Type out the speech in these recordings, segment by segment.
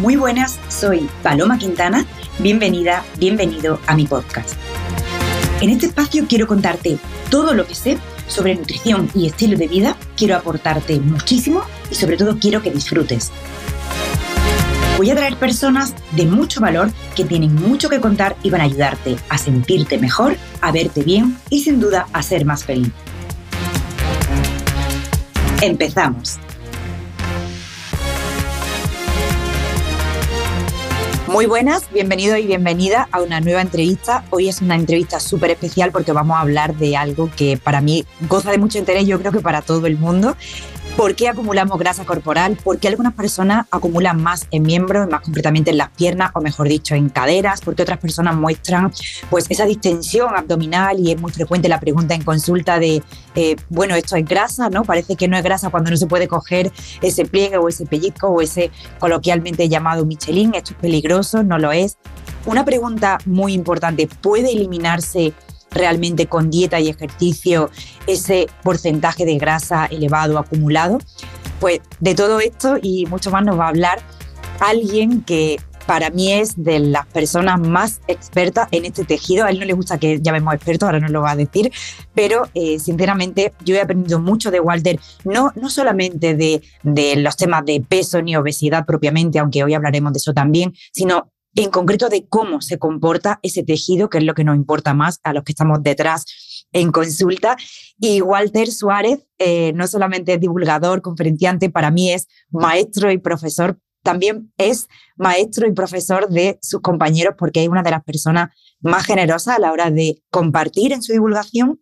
Muy buenas, soy Paloma Quintana. Bienvenida, bienvenido a mi podcast. En este espacio quiero contarte todo lo que sé sobre nutrición y estilo de vida. Quiero aportarte muchísimo y sobre todo quiero que disfrutes. Voy a traer personas de mucho valor que tienen mucho que contar y van a ayudarte a sentirte mejor, a verte bien y sin duda a ser más feliz. Empezamos. Muy buenas, bienvenido y bienvenida a una nueva entrevista. Hoy es una entrevista súper especial porque vamos a hablar de algo que para mí goza de mucho interés, yo creo que para todo el mundo, ¿Por qué acumulamos grasa corporal? ¿Por qué algunas personas acumulan más en miembros, más concretamente en las piernas o mejor dicho en caderas? ¿Por qué otras personas muestran pues esa distensión abdominal y es muy frecuente la pregunta en consulta de, eh, bueno, esto es grasa, ¿no? Parece que no es grasa cuando no se puede coger ese pliegue o ese pellizco o ese coloquialmente llamado Michelin, esto es peligroso, no lo es. Una pregunta muy importante, ¿puede eliminarse realmente con dieta y ejercicio ese porcentaje de grasa elevado acumulado. Pues de todo esto y mucho más nos va a hablar alguien que para mí es de las personas más expertas en este tejido. A él no le gusta que llamemos experto, ahora nos lo va a decir, pero eh, sinceramente yo he aprendido mucho de Walter, no, no solamente de los temas de peso ni obesidad propiamente, aunque hoy hablaremos de eso también, sino en concreto de cómo se comporta ese tejido, que es lo que nos importa más a los que estamos detrás en consulta. Y Walter Suárez eh, no solamente es divulgador, conferenciante, para mí es maestro y profesor, también es maestro y profesor de sus compañeros porque es una de las personas más generosas a la hora de compartir en su divulgación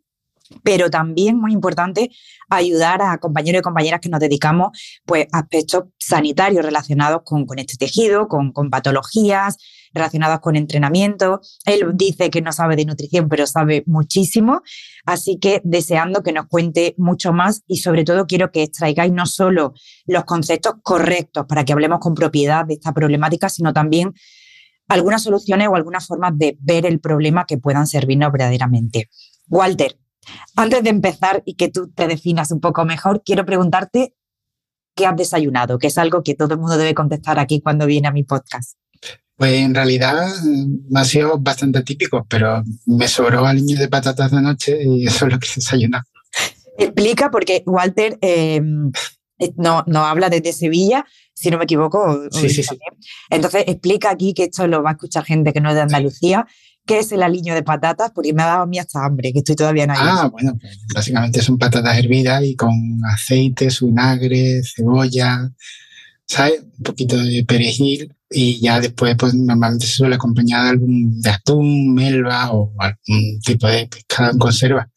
pero también muy importante ayudar a compañeros y compañeras que nos dedicamos pues, aspectos sanitarios relacionados con, con este tejido, con, con, patologías relacionadas con entrenamiento. Él dice que no sabe de nutrición, pero sabe muchísimo, así que deseando que nos cuente mucho más y sobre todo quiero que extraigáis no solo los conceptos correctos para que hablemos con propiedad de esta problemática, sino también algunas soluciones o algunas formas de ver el problema que puedan servirnos verdaderamente. Walter, antes de empezar y que tú te definas un poco mejor, quiero preguntarte qué has desayunado, que es algo que todo el mundo debe contestar aquí cuando viene a mi podcast. Pues en realidad me ha sido bastante típico, pero me sobró aliño de patatas de noche y eso es lo que he desayunado. Explica, porque Walter em, eh, no, no habla desde Sevilla, si no me equivoco. Sí, sí, sí. Entonces explica aquí que esto lo va a escuchar gente que no es de Andalucía ¿Qué es el aliño de patatas? Porque me ha dado a mí hasta hambre, que estoy todavía en ahí. Ah, bueno, pues básicamente son patatas hervidas y con aceite, vinagre, cebolla, ¿sabes? Un poquito de perejil y ya después, pues normalmente se suele acompañar de algún de atún, melva o algún tipo de pescado en conserva.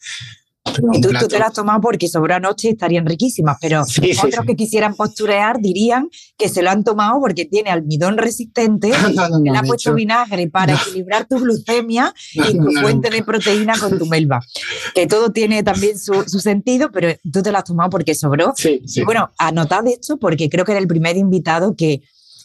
Y tú, te las has tomado porque sobró anoche estarían riquísimas, pero otros que quisieran posturear dirían que se lo han tomado porque tiene almidón resistente, que le ha puesto vinagre para equilibrar tu glucemia y tu fuente de proteína con tu melva. Que todo tiene también su, sentido, pero tú te lo has tomado porque sobró. Y bueno, anotad esto porque creo que era el primer invitado que,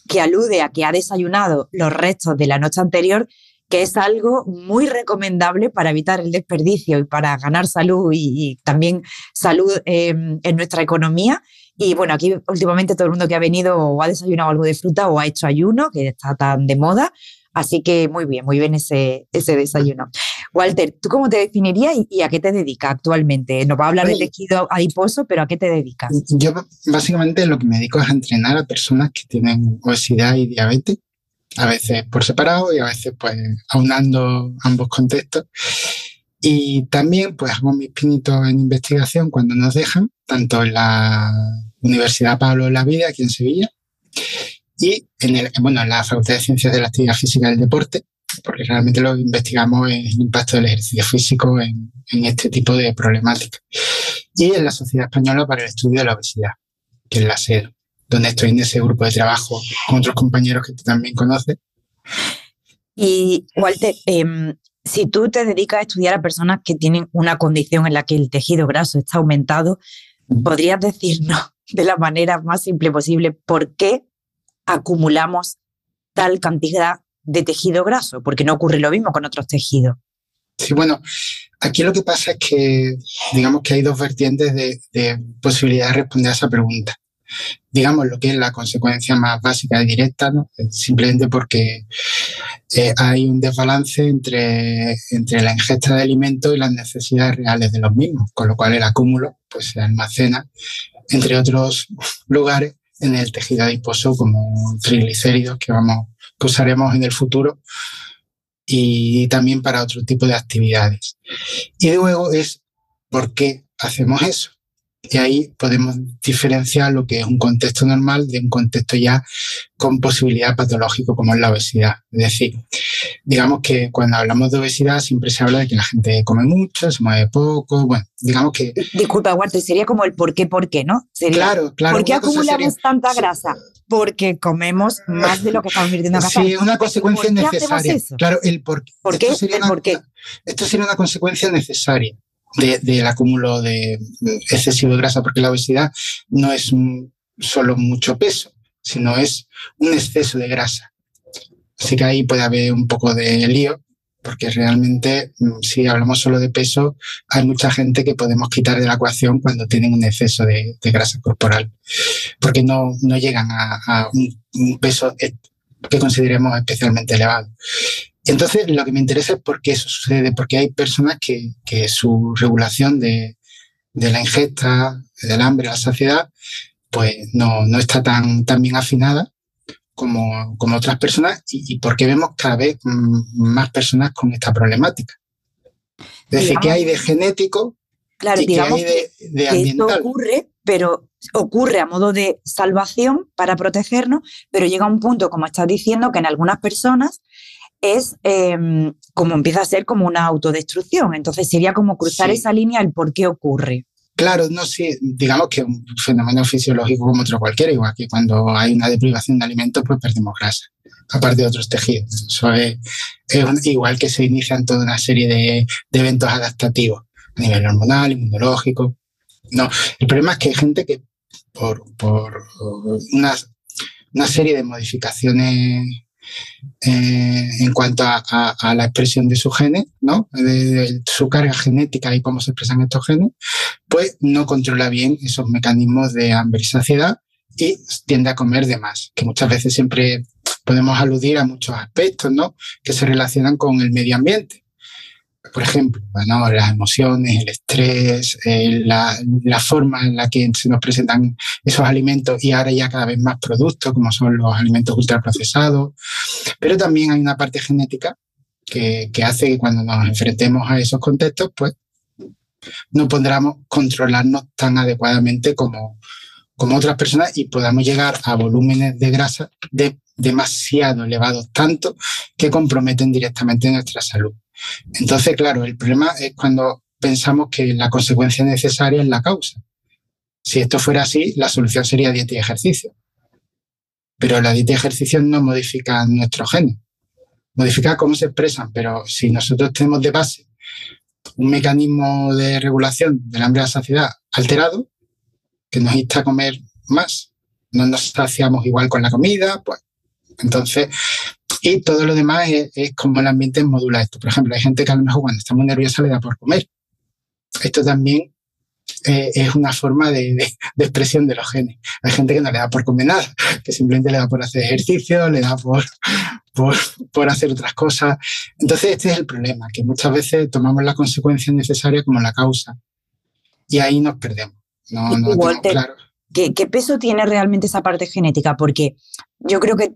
que alude a que ha desayunado los restos de la noche anterior que es algo muy recomendable para evitar el desperdicio y para ganar salud y, también salud em, en nuestra economía. Y bueno, aquí últimamente todo el mundo que ha venido o ha desayunado algo de fruta o ha hecho ayuno, que está tan de moda. Así que muy bien, muy bien ese, ese desayuno. Walter, ¿tú cómo te definirías y, a qué te dedicas actualmente? Nos va a hablar de tejido adiposo, pero ¿a qué te dedicas? Yo básicamente lo que me dedico es a entrenar a personas que tienen obesidad y diabetes a veces por separado y a veces pues aunando ambos contextos. Y también pues hago mis pinitos en investigación cuando nos dejan, tanto en la Universidad Pablo de la Vida aquí en Sevilla y en, el, bueno, en la Facultad de Ciencias de la Actividad Física del Deporte, porque realmente lo investigamos es el impacto del ejercicio físico en, en este tipo de problemáticas. Y en la Sociedad Española para el Estudio de la Obesidad, que es la SED donde estoy en ese grupo de trabajo con otros compañeros que tú también conoces. Y Walter, em, si tú te dedicas a estudiar a personas que tienen una condición en la que el tejido graso está aumentado, ¿podrías decirnos de la manera más simple posible por qué acumulamos tal cantidad de tejido graso? Porque no ocurre lo mismo con otros tejidos. Sí, bueno, aquí lo que pasa es que digamos que hay dos vertientes de, de posibilidad de responder a esa pregunta. Digamos, lo que es la consecuencia más básica y directa, ¿no? simplemente porque eh, hay un desbalance entre, entre la ingesta de alimentos y las necesidades reales de los mismos, con lo cual el acúmulo pues, se almacena, entre otros lugares, en el tejido adiposo como triglicéridos que, vamos, que usaremos en el futuro y también para otro tipo de actividades. Y luego es por qué hacemos eso. Y ahí podemos diferenciar lo que es un contexto normal de un contexto ya con posibilidad patológico como es la obesidad. Es decir, digamos que cuando hablamos de obesidad siempre se habla de que la gente come mucho, se mueve poco, bueno, digamos que... Disculpa, Walter, sería como el por qué, por qué, ¿no? claro, claro. ¿Por qué acumulamos tanta grasa? Porque comemos más de lo que estamos invirtiendo en Sí, una consecuencia necesaria. Claro, el por, ¿Por qué. Sería, por qué? esto sería una consecuencia necesaria del acúmulo de excesivo de grasa, porque la obesidad no es solo mucho peso, sino es un exceso de grasa. Así que ahí puede haber un poco de lío, porque realmente mm, si hablamos solo de peso, hay mucha gente que podemos quitar de la ecuación cuando tienen un exceso de, grasa corporal, porque no, no llegan a, un, peso que consideremos especialmente elevado. Entonces, lo que me interesa es por qué eso sucede, porque hay personas que, que su regulación de, de, la ingesta, del hambre, la saciedad, pues no, no está tan, tan bien afinada como, como otras personas y, y porque vemos cada vez más personas con esta problemática. Es decir, que hay de genético claro, y que hay de, de ambiental. esto ocurre, pero ocurre a modo de salvación para protegernos, pero llega un punto, como estás diciendo, que en algunas personas es em, como empieza a ser como una autodestrucción. Entonces sería como cruzar esa línea el por qué ocurre. Claro, no sé, digamos que es un fenómeno fisiológico como otro cualquiera, igual que cuando hay una deprivación de alimentos, pues perdemos grasa, aparte de otros tejidos. Eso es, igual que se inician toda una serie de, eventos adaptativos a nivel hormonal, inmunológico. No, el problema es que hay gente que por, por una, una serie de modificaciones eh, en cuanto a, la expresión de sus genes, ¿no? De, su carga genética y cómo se expresan estos genes, pues no controla bien esos mecanismos de hambre y saciedad y tiende a comer de más, que muchas veces siempre podemos aludir a muchos aspectos, ¿no? Que se relacionan con el medio ambiente por ejemplo, las emociones, el estrés, eh, la, forma en la que se nos presentan esos alimentos y ahora ya cada vez más productos, como son los alimentos ultraprocesados. Pero también hay una parte genética que, hace que cuando nos enfrentemos a esos contextos, pues no podamos controlarnos tan adecuadamente como, otras personas y podamos llegar a volúmenes de grasa de demasiado elevados, tanto que comprometen directamente nuestra salud. Entonces, claro, el problema es cuando pensamos que la consecuencia necesaria es la causa. Si esto fuera así, la solución sería dieta y ejercicio. Pero la dieta y ejercicio no modifica nuestros genes, modifica cómo se expresan, pero si nosotros tenemos de base un mecanismo de regulación del hambre y la saciedad alterado, que nos insta a comer más, no nos saciamos igual con la comida, pues entonces y todo lo demás es, como el ambiente modula esto. Por ejemplo, hay gente que a lo mejor cuando está muy nerviosa le da por comer. Esto también eh, es una forma de, expresión de los genes. Hay gente que no le da por comer nada, que simplemente le da por hacer ejercicio, le da por, por, hacer otras cosas. Entonces, este es el problema, que muchas veces tomamos la consecuencia necesaria como la causa. Y ahí nos perdemos. No, no claro. ¿Qué, peso tiene realmente esa parte genética? Porque yo creo que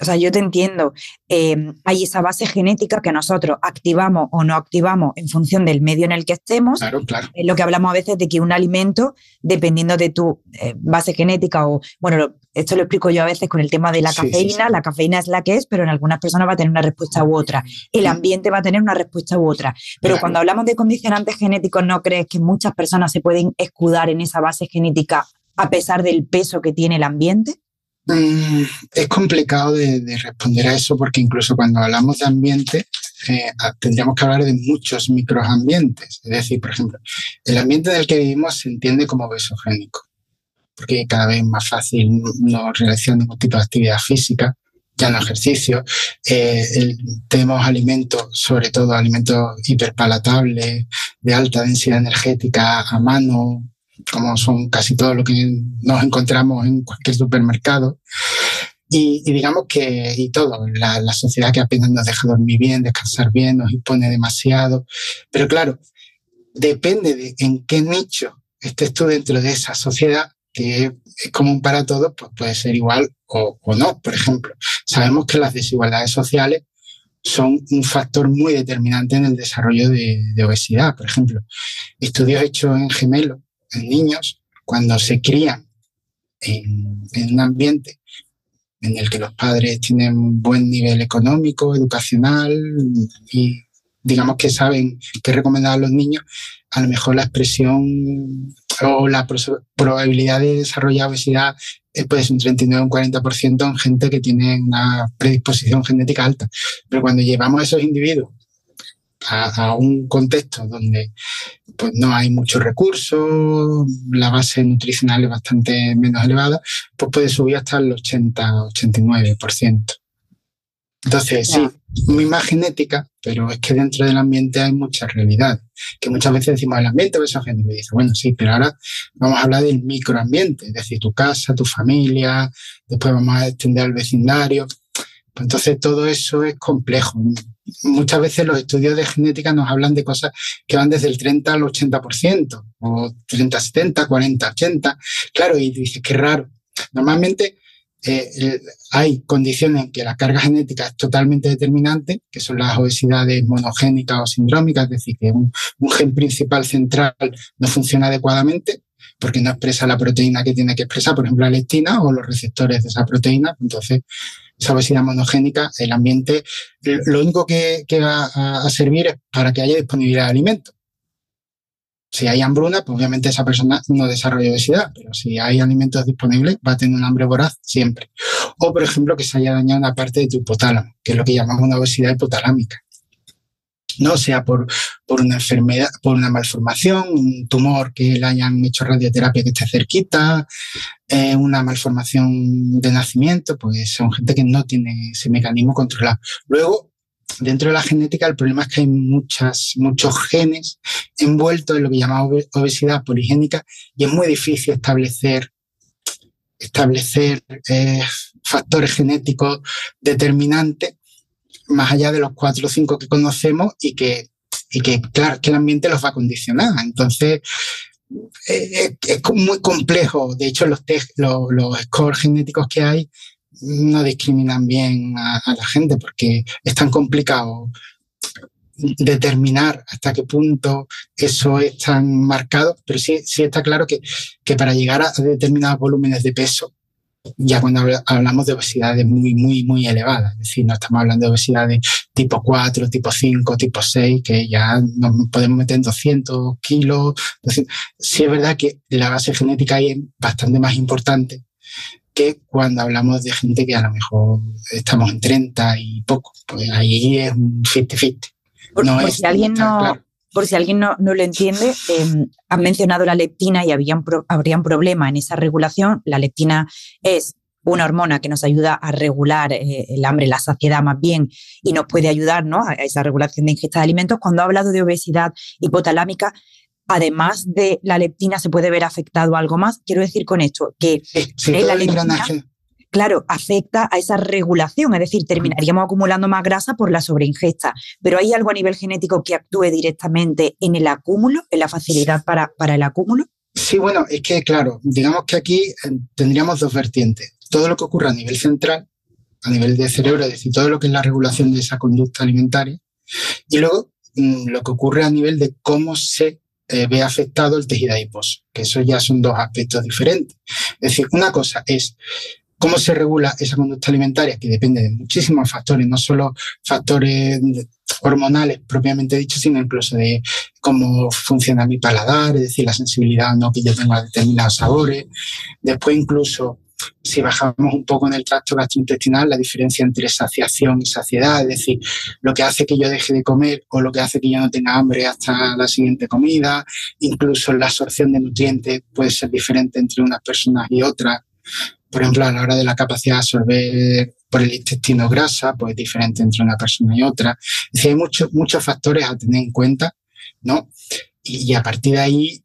o sea, yo te entiendo, em, hay esa base genética que nosotros activamos o no activamos en función del medio en el que estemos. Claro, claro. Es lo que hablamos a veces de que un alimento, dependiendo de tu eh, base genética o, bueno, esto lo explico yo a veces con el tema de la cafeína, la cafeína es la que es, pero en algunas personas va a tener una respuesta u otra. El ambiente va a tener una respuesta u otra. Pero cuando hablamos de condicionantes genéticos, ¿no crees que muchas personas se pueden escudar en esa base genética a pesar del peso que tiene el ambiente? Mm, es complicado de, responder a eso porque incluso cuando hablamos de ambiente eh, tendríamos que hablar de muchos microambientes. Es decir, por ejemplo, el ambiente en el que vivimos se entiende como besogénico porque cada vez es más fácil no realizar ningún tipo de actividad física, ya no ejercicio. Eh, tenemos alimentos, sobre todo alimentos hiperpalatables, de alta densidad energética a mano, como son casi todo lo que nos encontramos en cualquier supermercado. Y, digamos que, y todo, la, la, sociedad que apenas nos deja dormir bien, descansar bien, nos impone demasiado. Pero claro, depende de en qué nicho estés tú dentro de esa sociedad, que es común para todos, pues puede ser igual o, o no. Por ejemplo, sabemos que las desigualdades sociales son un factor muy determinante en el desarrollo de, de obesidad. Por ejemplo, estudios hechos en gemelos, niños, cuando se crían en, en un ambiente en el que los padres tienen un buen nivel económico, educacional y digamos que saben qué recomendar a los niños, a lo mejor la expresión o la probabilidad de desarrollar obesidad puede ser un 39 o un 40% en gente que tiene una predisposición genética alta. Pero cuando llevamos a esos individuos a, un contexto donde pues, no hay muchos recursos, la base nutricional es bastante menos elevada, pues puede subir hasta el 80-89%. Entonces, sí, muy más genética, pero es que dentro del ambiente hay mucha realidad. Que muchas veces decimos el ambiente gente me dice, bueno, sí, pero ahora vamos a hablar del microambiente, es decir, tu casa, tu familia, después vamos a extender al vecindario. Entonces todo eso es complejo muchas veces los estudios de genética nos hablan de cosas que van desde el 30 al 80%, o 30, 70, 40, 80. Claro, y dices, qué raro. Normalmente eh, hay condiciones en que la carga genética es totalmente determinante, que son las obesidades monogénicas o sindrómicas, es decir, que un, gen principal central no funciona adecuadamente porque no expresa la proteína que tiene que expresar, por ejemplo, la leptina o los receptores de esa proteína. Entonces, esa obesidad monogénica, el ambiente, lo único que, va a, servir es para que haya disponibilidad de alimentos. Si hay hambruna, pues obviamente esa persona no desarrolla obesidad, pero si hay alimentos disponibles, va a tener un hambre voraz siempre. O, por ejemplo, que se haya dañado una parte de tu hipotálamo, que es lo que llamamos una obesidad hipotalámica no sea por, por una enfermedad, por una malformación, un tumor que le hayan hecho radioterapia que esté cerquita, eh, una malformación de nacimiento, pues son gente que no tiene ese mecanismo controlado. Luego, dentro de la genética, el problema es que hay muchos genes envueltos en lo que llamamos obesidad poligénica y es muy difícil establecer establecer eh, factores genéticos determinantes más allá de los cuatro o cinco que conocemos y que, y que claro, que el ambiente los va a condicionar. Entonces, eh, es, muy complejo. De hecho, los, los, los, scores genéticos que hay no discriminan bien a, la gente porque es tan complicado determinar hasta qué punto eso es tan marcado, pero sí, sí está claro que, que para llegar a determinados volúmenes de peso ya cuando hablamos de obesidades muy, muy, muy elevadas, es decir, no estamos hablando de obesidades tipo 4, tipo 5, tipo 6, que ya nos podemos meter en 200 kilos. Sí es verdad que la base genética ahí es bastante más importante que cuando hablamos de gente que a lo mejor estamos en 30 y poco, pues ahí es un 50-50. No es, si alguien no, por si alguien no, lo entiende, eh, han mencionado la leptina y habían habría un problema en esa regulación. La leptina es una hormona que nos ayuda a regular eh, el hambre, la saciedad más bien, y nos puede ayudar a esa regulación de ingesta de alimentos. Cuando ha hablado de obesidad hipotalámica, además de la leptina, se puede ver afectado algo más. Quiero decir con esto que la leptina, claro, afecta a esa regulación, es decir, terminaríamos acumulando más grasa por la sobreingesta. Pero ¿hay algo a nivel genético que actúe directamente en el acúmulo, en la facilidad para, para el acúmulo? Sí, bueno, es que claro, digamos que aquí eh, tendríamos dos vertientes. Todo lo que ocurre a nivel central, a nivel de cerebro, es decir, todo lo que es la regulación de esa conducta alimentaria, y luego mm, lo que ocurre a nivel de cómo se eh, ve afectado el tejido adiposo, que eso ya son dos aspectos diferentes. Es decir, una cosa es ¿Cómo se regula esa conducta alimentaria? Que depende de muchísimos factores, no solo factores hormonales propiamente dicho, sino incluso de cómo funciona mi paladar, es decir, la sensibilidad no que yo tengo a determinados sabores. Después incluso si bajamos un poco en el tracto gastrointestinal, la diferencia entre saciación y saciedad, es decir, lo que hace que yo deje de comer o lo que hace que yo no tenga hambre hasta la siguiente comida, incluso la absorción de nutrientes puede ser diferente entre unas personas y otras por ejemplo, a la hora de la capacidad de absorber por el intestino grasa, pues es diferente entre una persona y otra. Es decir, hay muchos, muchos factores a tener en cuenta, ¿no? Y, a partir de ahí,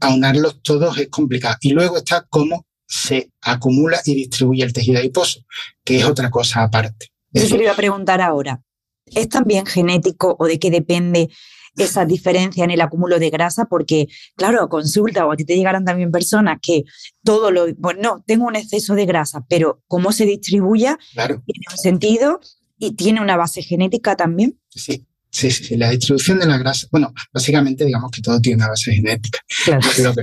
aunarlos todos es complicado. Y luego está cómo se acumula y distribuye el tejido adiposo, que es otra cosa aparte. Yo iba a preguntar ahora, ¿es también genético o de qué depende esa diferencia en el acúmulo de grasa, porque, claro, a consulta o a ti te llegarán también personas que todo lo, bueno, no, tengo un exceso de grasa, pero cómo se distribuya tiene un sentido y tiene una base genética también. Sí. Sí, sí, la distribución de la grasa, bueno, básicamente digamos que todo tiene una base genética.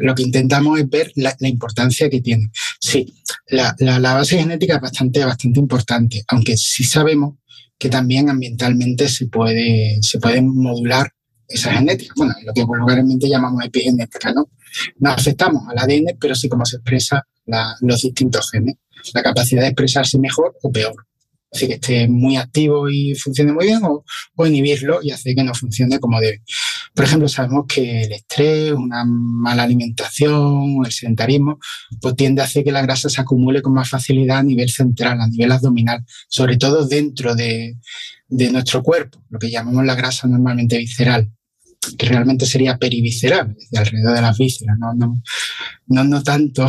Lo, que, intentamos es ver la, importancia que tiene. Sí, la, la, base genética es bastante, bastante importante, aunque sí sabemos que también ambientalmente se puede, se puede modular esa genética, bueno, lo que vulgarmente llamamos epigenética, ¿no? No afectamos al ADN, pero sí cómo se expresa los distintos genes, la capacidad de expresarse mejor o peor. Así que esté muy activo y funcione muy bien o, inhibirlo y hacer que no funcione como debe. Por ejemplo, sabemos que el estrés, una mala alimentación, el sedentarismo, pues tiende a hacer que la grasa se acumule con más facilidad a nivel central, a nivel abdominal, sobre todo dentro de, de nuestro cuerpo, lo que llamamos la grasa normalmente visceral que realmente sería perivisceral, alrededor de las vísceras, no, no, no, no tanto.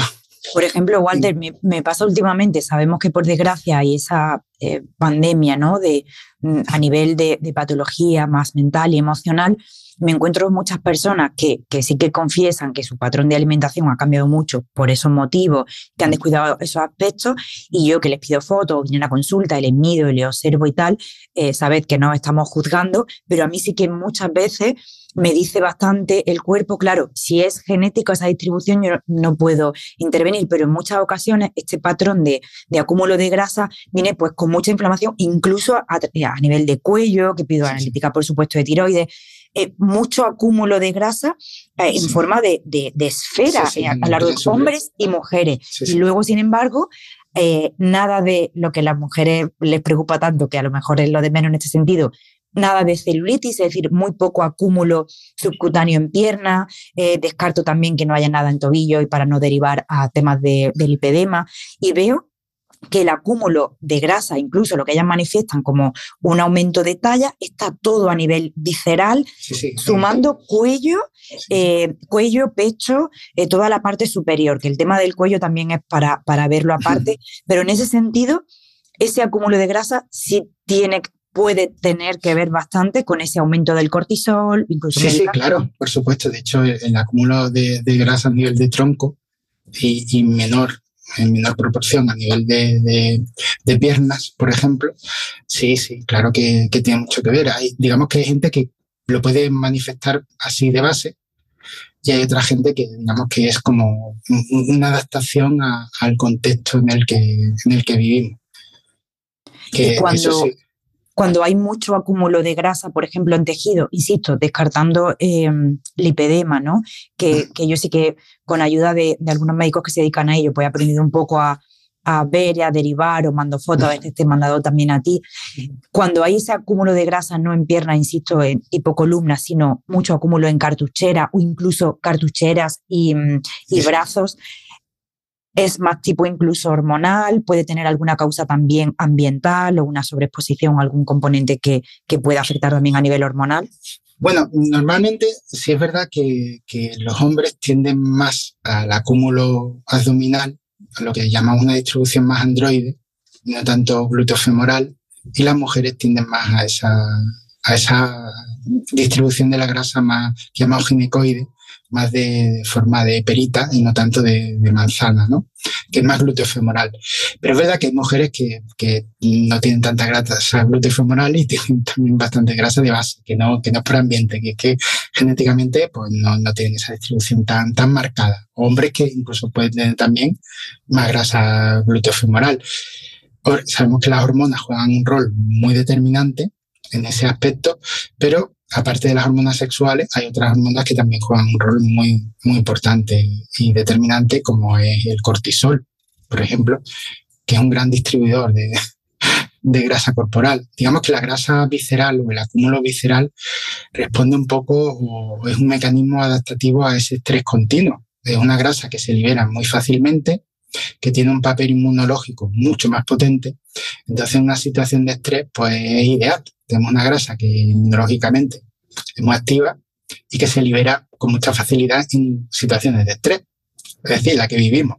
Por ejemplo, Walter, me, pasa últimamente, sabemos que por desgracia hay esa eh, pandemia ¿no? de, mm, a nivel de, de, patología más mental y emocional, me encuentro muchas personas que, que, sí que confiesan que su patrón de alimentación ha cambiado mucho por esos motivos, que han descuidado esos aspectos, y yo que les pido fotos, vienen a consulta y les mido y les observo y tal, eh, sabed que no estamos juzgando, pero a mí sí que muchas veces me dice bastante el cuerpo, claro, si es genético esa distribución yo no puedo intervenir, pero en muchas ocasiones este patrón de, de acúmulo de grasa viene pues con mucha inflamación, incluso a, a nivel de cuello, que pido analítica por supuesto de tiroides, eh, mucho acúmulo de grasa eh, en forma de, de, esfera eh, a, lo largo de hombres y mujeres. Y luego, sin embargo, nada de lo que a las mujeres les preocupa tanto, que a lo mejor es lo de menos en este sentido, nada de celulitis, es decir, muy poco acúmulo subcutáneo en pierna. descarto también que no haya nada en tobillo y para no derivar a temas de, del lipedema. Y veo que el acúmulo de grasa, incluso lo que ellas manifiestan como un aumento de talla, está todo a nivel visceral, sumando cuello, eh, cuello, pecho, eh, toda la parte superior, que el tema del cuello también es para, para verlo aparte, pero en ese sentido, ese acúmulo de grasa sí tiene puede tener que ver bastante con ese aumento del cortisol, incluso. Sí, sí, claro, por supuesto. De hecho, el, acúmulo de, grasa a nivel de tronco y, y menor en menor proporción a nivel de, de, piernas, por ejemplo, sí, sí, claro que, que, tiene mucho que ver. Hay, digamos que hay gente que lo puede manifestar así de base y hay otra gente que digamos que es como una adaptación al contexto en el que, en el que vivimos. Que, cuando, cuando hay mucho acúmulo de grasa, por ejemplo, en tejido, insisto, descartando eh, lipedema, ¿no? Que, que, yo sí que con ayuda de, de, algunos médicos que se dedican a ello, pues he aprendido un poco a, a ver y a derivar o mando fotos, a veces te he mandado también a ti. Cuando hay ese acúmulo de grasa, no en pierna, insisto, en tipo columna, sino mucho acúmulo en cartuchera o incluso cartucheras y, y brazos, es más tipo incluso hormonal, puede tener alguna causa también ambiental o una sobreexposición a algún componente que, que pueda afectar también a nivel hormonal. Bueno, normalmente sí es verdad que, que, los hombres tienden más al acúmulo abdominal, a lo que llamamos una distribución más androide, no tanto glúteo femoral, y las mujeres tienden más a esa, a esa distribución de la grasa más llamado ginecoide, más de, forma de perita y no tanto de, manzana, ¿no? Que es más glúteo femoral. Pero es verdad que hay mujeres que, no tienen tanta grasa glúteo femoral y tienen también bastante grasa de base, que no, que no es por ambiente, que es que genéticamente pues no, no tienen esa distribución tan, tan marcada. Hombres que incluso pueden tener también más grasa glúteo femoral. Sabemos que las hormonas juegan un rol muy determinante en ese aspecto, pero aparte de las hormonas sexuales, hay otras hormonas que también juegan un rol muy, muy importante y determinante, como es el cortisol, por ejemplo, que es un gran distribuidor de, de grasa corporal. Digamos que la grasa visceral o el acúmulo visceral responde un poco o es un mecanismo adaptativo a ese estrés continuo. Es una grasa que se libera muy fácilmente, que tiene un papel inmunológico mucho más potente. Entonces, en una situación de estrés, pues es ideal tenemos una grasa que inmunológicamente es muy activa y que se libera con mucha facilidad en situaciones de estrés, es decir, la que vivimos.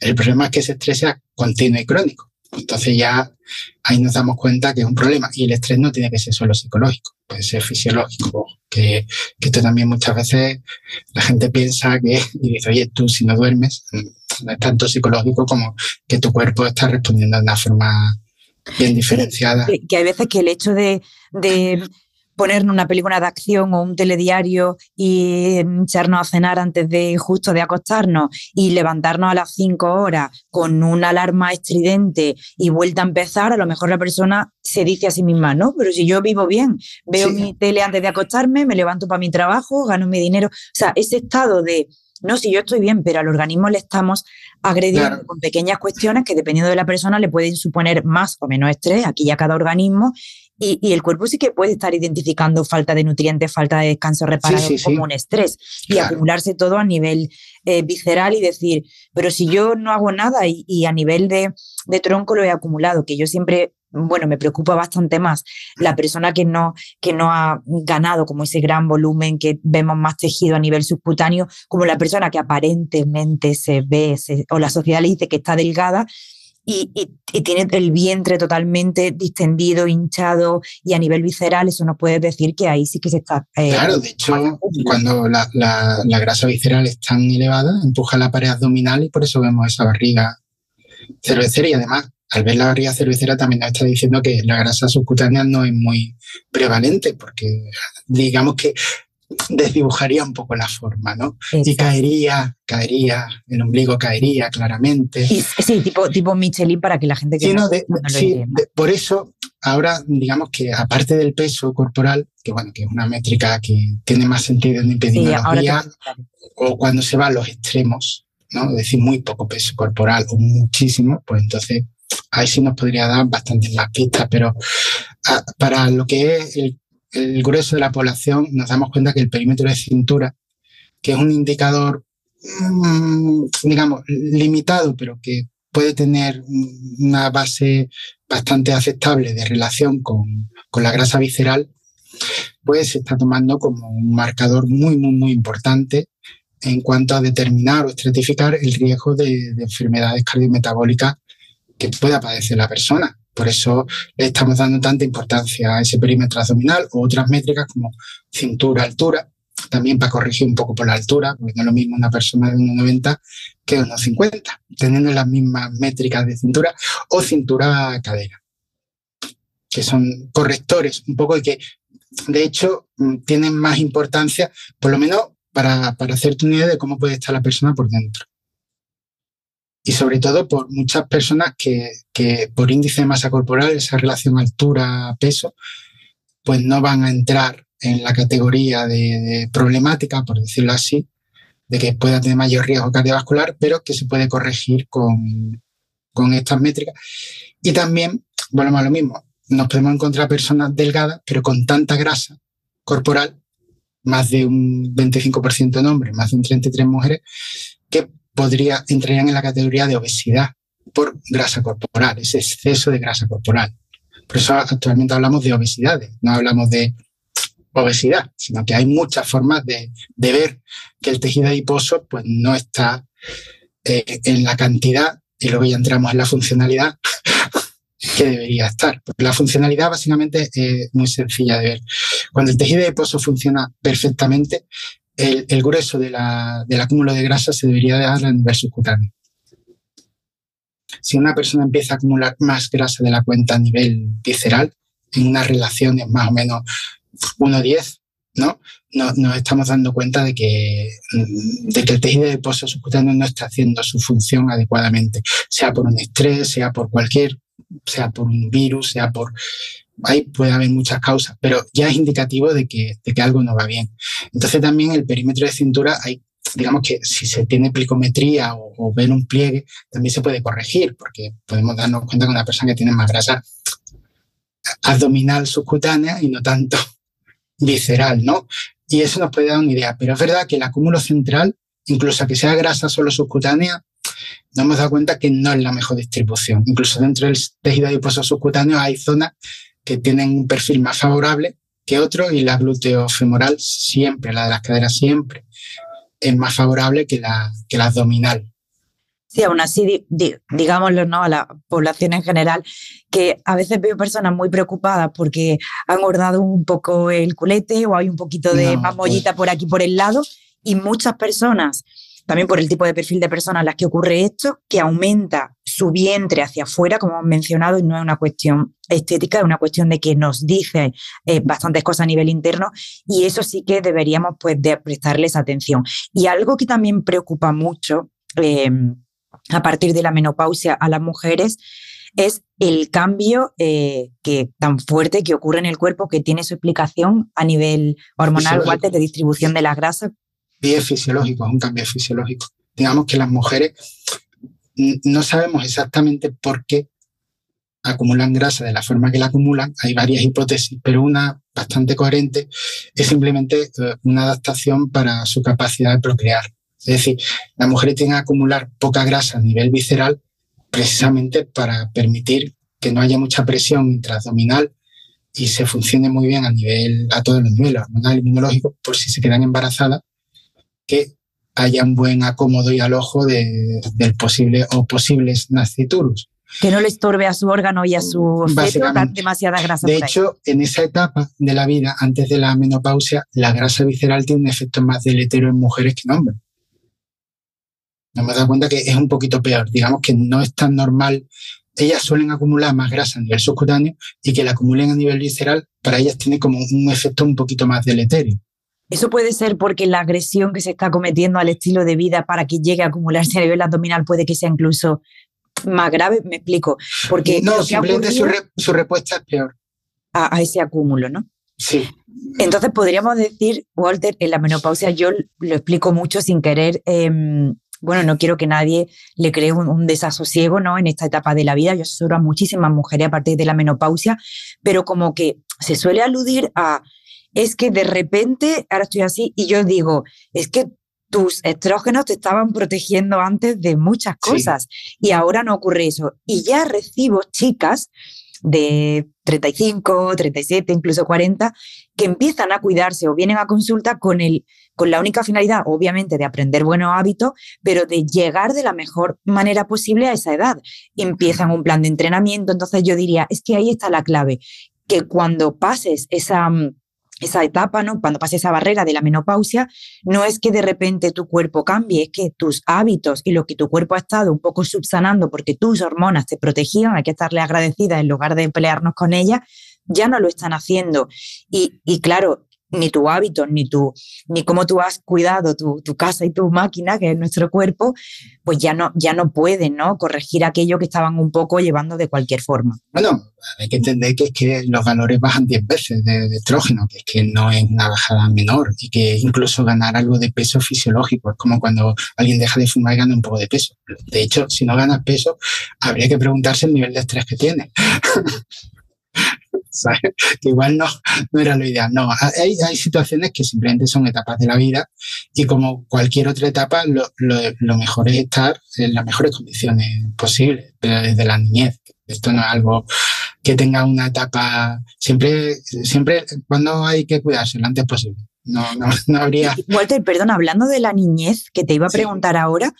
El problema es que ese estrés sea continuo y crónico. Entonces ya ahí nos damos cuenta que es un problema y el estrés no tiene que ser solo psicológico, puede ser fisiológico, que, que esto también muchas veces la gente piensa que y dice, oye, tú si no duermes, tanto psicológico como que tu cuerpo está respondiendo de una forma bien diferenciada. Que, hay veces que el hecho de, de ponernos una película de acción o un telediario y echarnos a cenar antes de justo de acostarnos y levantarnos a las cinco horas con una alarma estridente y vuelta a empezar, a lo mejor la persona se dice a sí misma, no, pero si yo vivo bien, veo mi tele antes de acostarme, me levanto para mi trabajo, gano mi dinero. O sea, ese estado de, no, si yo estoy bien, pero al organismo le estamos agrediendo con pequeñas cuestiones que dependiendo de la persona le pueden suponer más o menos estrés, aquí ya cada organismo, y, el cuerpo sí que puede estar identificando falta de nutrientes, falta de descanso reparado como un estrés. Y acumularse todo a nivel eh, visceral y decir, pero si yo no hago nada y, a nivel de, tronco lo he acumulado, que yo siempre, bueno, me preocupa bastante más la persona que no, que no ha ganado como ese gran volumen, que vemos más tejido a nivel subcutáneo, como la persona que aparentemente se ve o la sociedad le dice que está delgada y, tiene el vientre totalmente distendido, hinchado y a nivel visceral, eso nos puede decir que ahí sí que se está... Eh, claro, de hecho, cuando la, grasa visceral es tan elevada, empuja la pared abdominal y por eso vemos esa barriga cervecera y además al ver la barriga cervecera también nos está diciendo que la grasa subcutánea no es muy prevalente porque digamos que desdibujaría un poco la forma, ¿no? Y caería, caería, el ombligo caería claramente. sí, tipo, tipo Michelin para que la gente que no, sí, por eso ahora digamos que aparte del peso corporal, que bueno, que es una métrica que tiene más sentido en epidemiología, o cuando se va a los extremos, ¿no? Es decir, muy poco peso corporal o muchísimo, pues entonces ahí sí nos podría dar bastantes más pistas, pero ah, para lo que es el grueso de la población nos damos cuenta que el perímetro de cintura, que es un indicador, mm, digamos, limitado, pero que puede tener una base bastante aceptable de relación con, la grasa visceral, pues se está tomando como un marcador muy, muy, muy importante en cuanto a determinar o estratificar el riesgo de, de enfermedades cardiometabólicas que pueda padecer la persona. Por eso le estamos dando tanta importancia a ese perímetro abdominal o otras métricas como cintura, altura, también para corregir un poco por la altura, porque no es lo mismo una persona de 1,90 que de 1,50, teniendo las mismas métricas de cintura o cintura-cadera, que son correctores un poco y que, de hecho, mm, tienen más importancia, por lo menos para, para hacerte una idea de cómo puede estar la persona por dentro y sobre todo por muchas personas que, por índice de masa corporal, esa relación altura-peso, pues no van a entrar en la categoría de, problemática, por decirlo así, de que pueda tener mayor riesgo cardiovascular, pero que se puede corregir con, con estas métricas. Y también, volvemos a lo mismo, nos podemos encontrar personas delgadas, pero con tanta grasa corporal, más de un 25% en hombres, más de un 33 mujeres, que podría, entrarían en la categoría de obesidad por grasa corporal, ese exceso de grasa corporal. Por eso actualmente hablamos de obesidades, no hablamos de obesidad, sino que hay muchas formas de, ver que el tejido adiposo pues, no está eh, en la cantidad, y luego ya entramos en la funcionalidad que debería estar. Porque la funcionalidad básicamente es muy sencilla de ver. Cuando el tejido adiposo funciona perfectamente, el, grueso del acúmulo de grasa se debería dar a nivel subcutáneo. Si una persona empieza a acumular más grasa de la cuenta a nivel visceral, en unas relaciones más o menos 1-10, ¿no? Nos, estamos dando cuenta de que, de que el tejido adiposo subcutáneo no está haciendo su función adecuadamente, sea por un estrés, sea por cualquier, sea por un virus, sea por ahí puede haber muchas causas, pero ya es indicativo de que, de que algo no va bien. Entonces también el perímetro de cintura hay digamos que si se tiene plicometría o, ver un pliegue, también se puede corregir, porque podemos darnos cuenta que una persona que tiene más grasa abdominal subcutánea y no tanto visceral, ¿no? Y eso nos puede dar una idea. Pero es verdad que el acúmulo central, incluso que sea grasa solo subcutánea, nos hemos dado cuenta que no es la mejor distribución. Incluso dentro del tejido adiposo subcutáneo hay zonas que tienen un perfil más favorable que otro y la gluteofemoral siempre, la de las caderas siempre, es más favorable que la, que la abdominal. Sí, aún así, digámoslo ¿no? a la población en general, que a veces veo personas muy preocupadas porque han engordado un poco el culete o hay un poquito de no, mamollita pues por aquí por el lado y muchas personas, también por el tipo de perfil de personas a las que ocurre esto, que aumenta su vientre hacia afuera, como hemos mencionado, y no es una cuestión estética, es una cuestión de que nos dice eh, bastantes cosas a nivel interno y eso sí que deberíamos pues de prestarles atención. Y algo que también preocupa mucho eh, a partir de la menopausia a las mujeres es el cambio eh, que, tan fuerte que ocurre en el cuerpo que tiene su explicación a nivel hormonal o de distribución de la grasa. Es fisiológico, es un cambio fisiológico. Digamos que las mujeres no sabemos exactamente por qué acumulan grasa de la forma que la acumulan. Hay varias hipótesis, pero una bastante coherente es simplemente eh, una adaptación para su capacidad de procrear. Es decir, las mujeres tienen que acumular poca grasa a nivel visceral precisamente para permitir que no haya mucha presión intraabdominal y se funcione muy bien a nivel, a todos los niveles, hormonal, inmunológico, por si se quedan embarazadas, que haya un buen acomodo y alojo de, del posible o posibles nasciturus. Que no le estorbe a su órgano y a su feto demasiada grasa. De hecho, en esa etapa de la vida, antes de la menopausia, la grasa visceral tiene un efecto más deletero en mujeres que en hombres nos hemos dado cuenta que es un poquito peor. Digamos que no es tan normal. Ellas suelen acumular más grasa a nivel subcutáneo y que la acumulen a nivel visceral, para ellas tiene como un efecto un poquito más deleterio. Eso puede ser porque la agresión que se está cometiendo al estilo de vida para que llegue a acumularse a nivel abdominal puede que sea incluso más grave, me explico. Porque no, simplemente su, su, respuesta es peor. A, a, ese acúmulo, ¿no? Sí. Entonces podríamos decir, Walter, en la menopausia yo lo explico mucho sin querer eh, bueno, no quiero que nadie le cree un, desasosiego ¿no? en esta etapa de la vida. Yo asesoro a muchísimas mujeres a partir de la menopausia, pero como que se suele aludir a, es que de repente, ahora estoy así, y yo digo, es que tus estrógenos te estaban protegiendo antes de muchas cosas y ahora no ocurre eso. Y ya recibo chicas de 35, 37, incluso 40, que empiezan a cuidarse o vienen a consulta con el con la única finalidad, obviamente, de aprender buenos hábitos, pero de llegar de la mejor manera posible a esa edad. Empiezan un plan de entrenamiento, entonces yo diría, es que ahí está la clave, que cuando pases esa, mm, esa etapa, ¿no? cuando pases esa barrera de la menopausia, no es que de repente tu cuerpo cambie, es que tus hábitos y lo que tu cuerpo ha estado un poco subsanando porque tus hormonas te protegían, hay que estarle agradecida en lugar de pelearnos con ellas, ya no lo están haciendo. Y, y claro, ni tu hábito, ni, tu, ni cómo tú has cuidado tu, tu, casa y tu máquina, que es nuestro cuerpo, pues ya no, ya no pueden ¿no? corregir aquello que estaban un poco llevando de cualquier forma. Bueno, hay que entender que es que los valores bajan 10 veces de, estrógeno, que es que no es una bajada menor y que incluso ganar algo de peso fisiológico es como cuando alguien deja de fumar y gana un poco de peso. De hecho, si no ganas peso, habría que preguntarse el nivel de estrés que que igual no, no era lo ideal. No, hay, hay, situaciones que simplemente son etapas de la vida y como cualquier otra etapa, lo, lo, lo mejor es estar en las mejores condiciones posibles, pero desde la niñez. Esto no es algo que tenga una etapa, siempre, siempre cuando hay que cuidarse lo antes posible. No, no, no habría. Walter, perdón, hablando de la niñez, que te iba a preguntar sí. ahora,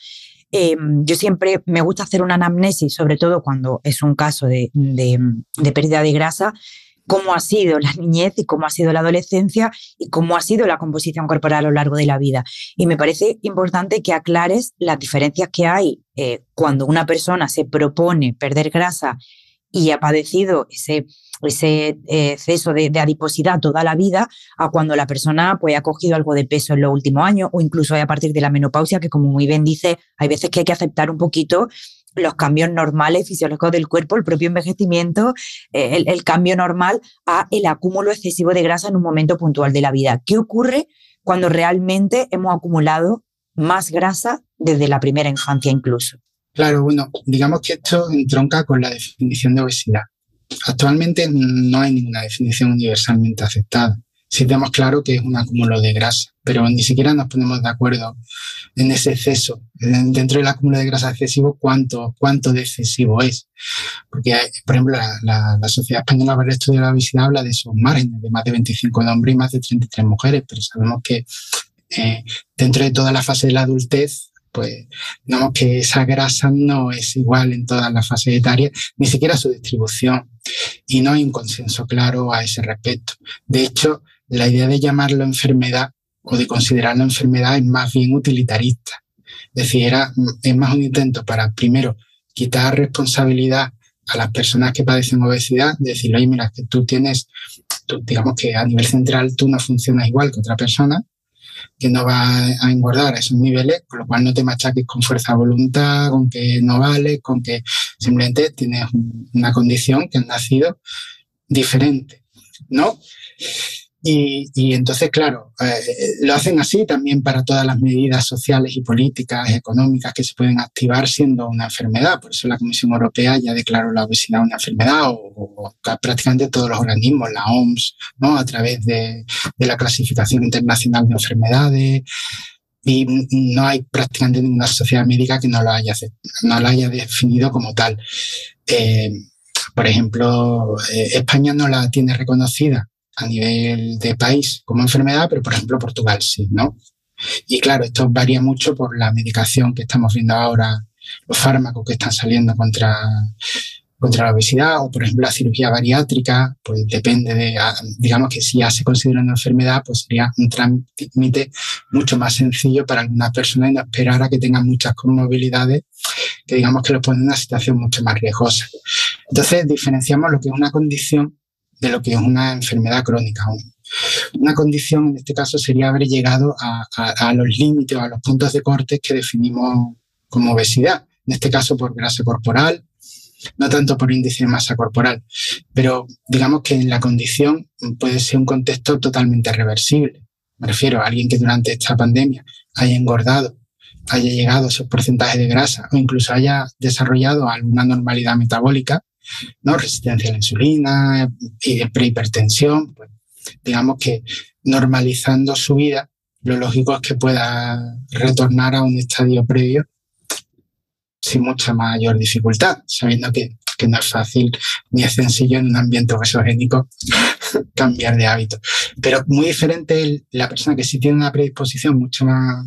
eh, yo siempre me gusta hacer una anamnesis, sobre todo cuando es un caso de, de, de, pérdida de grasa, cómo ha sido la niñez y cómo ha sido la adolescencia y cómo ha sido la composición corporal a lo largo de la vida. Y me parece importante que aclares las diferencias que hay eh, cuando una persona se propone perder grasa y ha padecido ese, ese eh, exceso de, adiposidad toda la vida a cuando la persona pues, ha cogido algo de peso en los últimos años o incluso a partir de la menopausia, que como muy bien dice, hay veces que hay que aceptar un poquito los cambios normales fisiológicos del cuerpo, el propio envejecimiento, eh, el, el, cambio normal a el acúmulo excesivo de grasa en un momento puntual de la vida. ¿Qué ocurre cuando realmente hemos acumulado más grasa desde la primera infancia incluso? Claro, bueno, digamos que esto entronca con la definición de obesidad. Actualmente no hay ninguna definición universalmente aceptada. si tenemos claro que es un acúmulo de grasa, pero ni siquiera nos ponemos de acuerdo en ese exceso, dentro del acúmulo de grasa excesivo, cuánto, cuánto de excesivo es. Porque, por ejemplo, la, Sociedad Española para el Estudio de la Obesidad habla de esos márgenes, de más de 25 de hombres y más de 33 mujeres, pero sabemos que eh, dentro de toda la fase de la adultez, pues digamos que esa grasa no es igual en todas las fases etarias, ni siquiera su distribución, y no hay un consenso claro a ese respecto. De hecho, la idea de llamarlo enfermedad o de considerarlo enfermedad es más bien utilitarista. Es decir, es más un intento para, primero, quitar responsabilidad a las personas que padecen obesidad, decir, oye, mira, que tú tienes, digamos que a nivel central tú no funcionas igual que otra persona, que no va a engordar a esos niveles, con lo cual no te machaques con fuerza de voluntad, con que no vale, con que simplemente tienes una condición que ha nacido diferente, ¿no? Y, entonces, claro, eh, lo hacen así también para todas las medidas sociales y políticas, económicas que se pueden activar siendo una enfermedad. Por eso la Comisión Europea ya declaró la obesidad una enfermedad o, prácticamente todos los organismos, la OMS, ¿no? a través de, la clasificación internacional de enfermedades. Y no hay prácticamente ninguna sociedad médica que no lo haya, no lo haya definido como tal. Eh, por ejemplo, eh, España no la tiene reconocida a nivel de país como enfermedad, pero por ejemplo Portugal sí, ¿no? Y claro, esto varía mucho por la medicación que estamos viendo ahora, los fármacos que están saliendo contra, contra la obesidad o por ejemplo la cirugía bariátrica, pues depende de, ah, digamos que si ya se considera una enfermedad, pues sería un trámite mucho más sencillo para algunas personas y no esperar a que tengan muchas comorbilidades que digamos que los ponen en una situación mucho más riesgosa. Entonces diferenciamos lo que es una condición de lo que es una enfermedad crónica. Una condición en este caso sería haber llegado a, los límites o a los puntos de corte que definimos como obesidad, en este caso por grasa corporal, no tanto por índice de masa corporal, pero digamos que en la condición puede ser un contexto totalmente reversible. Me refiero a alguien que durante esta pandemia haya engordado, haya llegado a esos porcentajes de grasa o incluso haya desarrollado alguna normalidad metabólica, ¿no? Resistencia a la insulina, prehipertensión, pues, digamos que normalizando su vida, lo lógico es que pueda retornar a un estadio previo sin mucha mayor dificultad, sabiendo que, que no es fácil ni es sencillo en un ambiente obesogénico cambiar de hábito. Pero muy diferente la persona que sí tiene una predisposición mucho más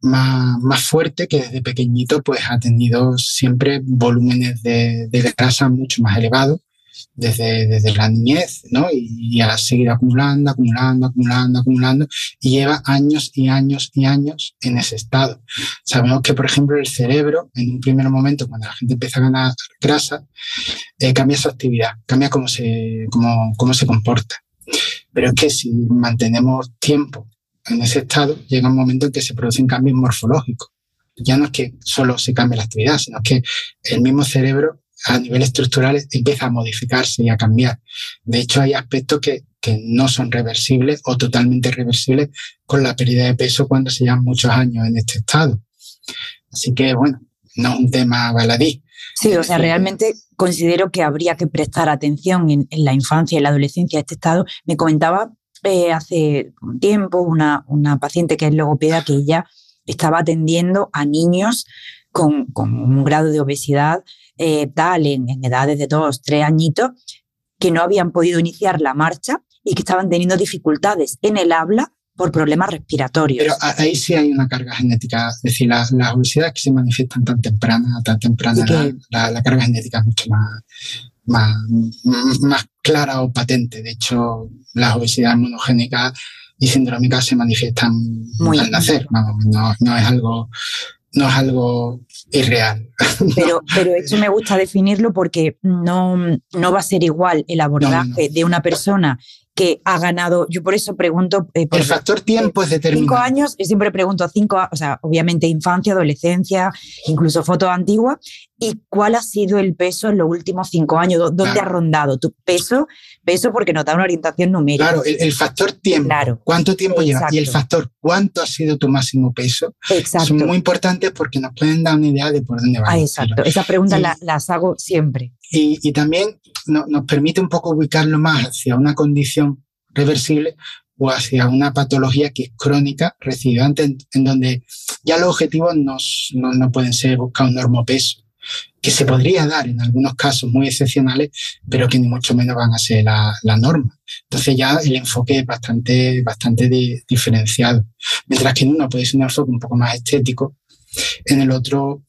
más, más, fuerte que desde pequeñito pues ha tenido siempre volúmenes de, de grasa mucho más elevados desde, desde la niñez, ¿no? Y, ha seguido acumulando, acumulando, acumulando, acumulando y lleva años y años y años en ese estado. Sabemos que, por ejemplo, el cerebro, en un primer momento, cuando la gente empieza a ganar grasa, eh, cambia su actividad, cambia cómo se, cómo, cómo se comporta. Pero es que si mantenemos tiempo en ese estado llega un momento en que se producen cambios morfológicos. Ya no es que solo se cambie la actividad, sino que el mismo cerebro a nivel estructural empieza a modificarse y a cambiar. De hecho, hay aspectos que, que no son reversibles o totalmente reversibles con la pérdida de peso cuando se llevan muchos años en este estado. Así que, bueno, no es un tema baladí. Sí, o sea, realmente considero que habría que prestar atención en, en la infancia y la adolescencia a este estado. Me comentaba eh, hace un tiempo una, una, paciente que es logopeda que ella estaba atendiendo a niños con, con un grado de obesidad eh, tal en, edades de dos, tres añitos, que no habían podido iniciar la marcha y que estaban teniendo dificultades en el habla por problemas respiratorios. Pero ahí sí hay una carga genética, es decir, las, obesidades que se manifiestan tan temprana, tan temprana, la, la, carga genética es mucho más, más, más clara o patente. De hecho, las obesidades monogénicas y sindrómicas se manifiestan al nacer. No, no, es algo, no es algo irreal. Pero, pero eso me gusta definirlo porque no, no va a ser igual el abordaje de una persona que ha ganado. Yo por eso pregunto. Eh, el factor tiempo es determinante. Cinco años, yo siempre pregunto cinco, o sea, obviamente infancia, adolescencia, incluso fotos antiguas. ¿Y cuál ha sido el peso en los últimos cinco años? ¿Dónde ha rondado tu peso? Peso porque nos da una orientación numérica. Claro, el, factor tiempo. Claro. ¿Cuánto tiempo lleva? Y el factor cuánto ha sido tu máximo peso. Exacto. Son muy importantes porque nos pueden dar una idea de por dónde va. Ah, exacto. Esas preguntas las hago siempre. Y, y también nos permite un poco ubicarlo más hacia una condición reversible o hacia una patología que es crónica, recidivante, en, en donde ya los objetivos no, no, pueden ser buscar un normopeso, que se podría dar en algunos casos muy excepcionales, pero que ni mucho menos van a ser la, la norma. Entonces ya el enfoque es bastante, bastante diferenciado. Mientras que en uno puede ser un enfoque un poco más estético, en el otro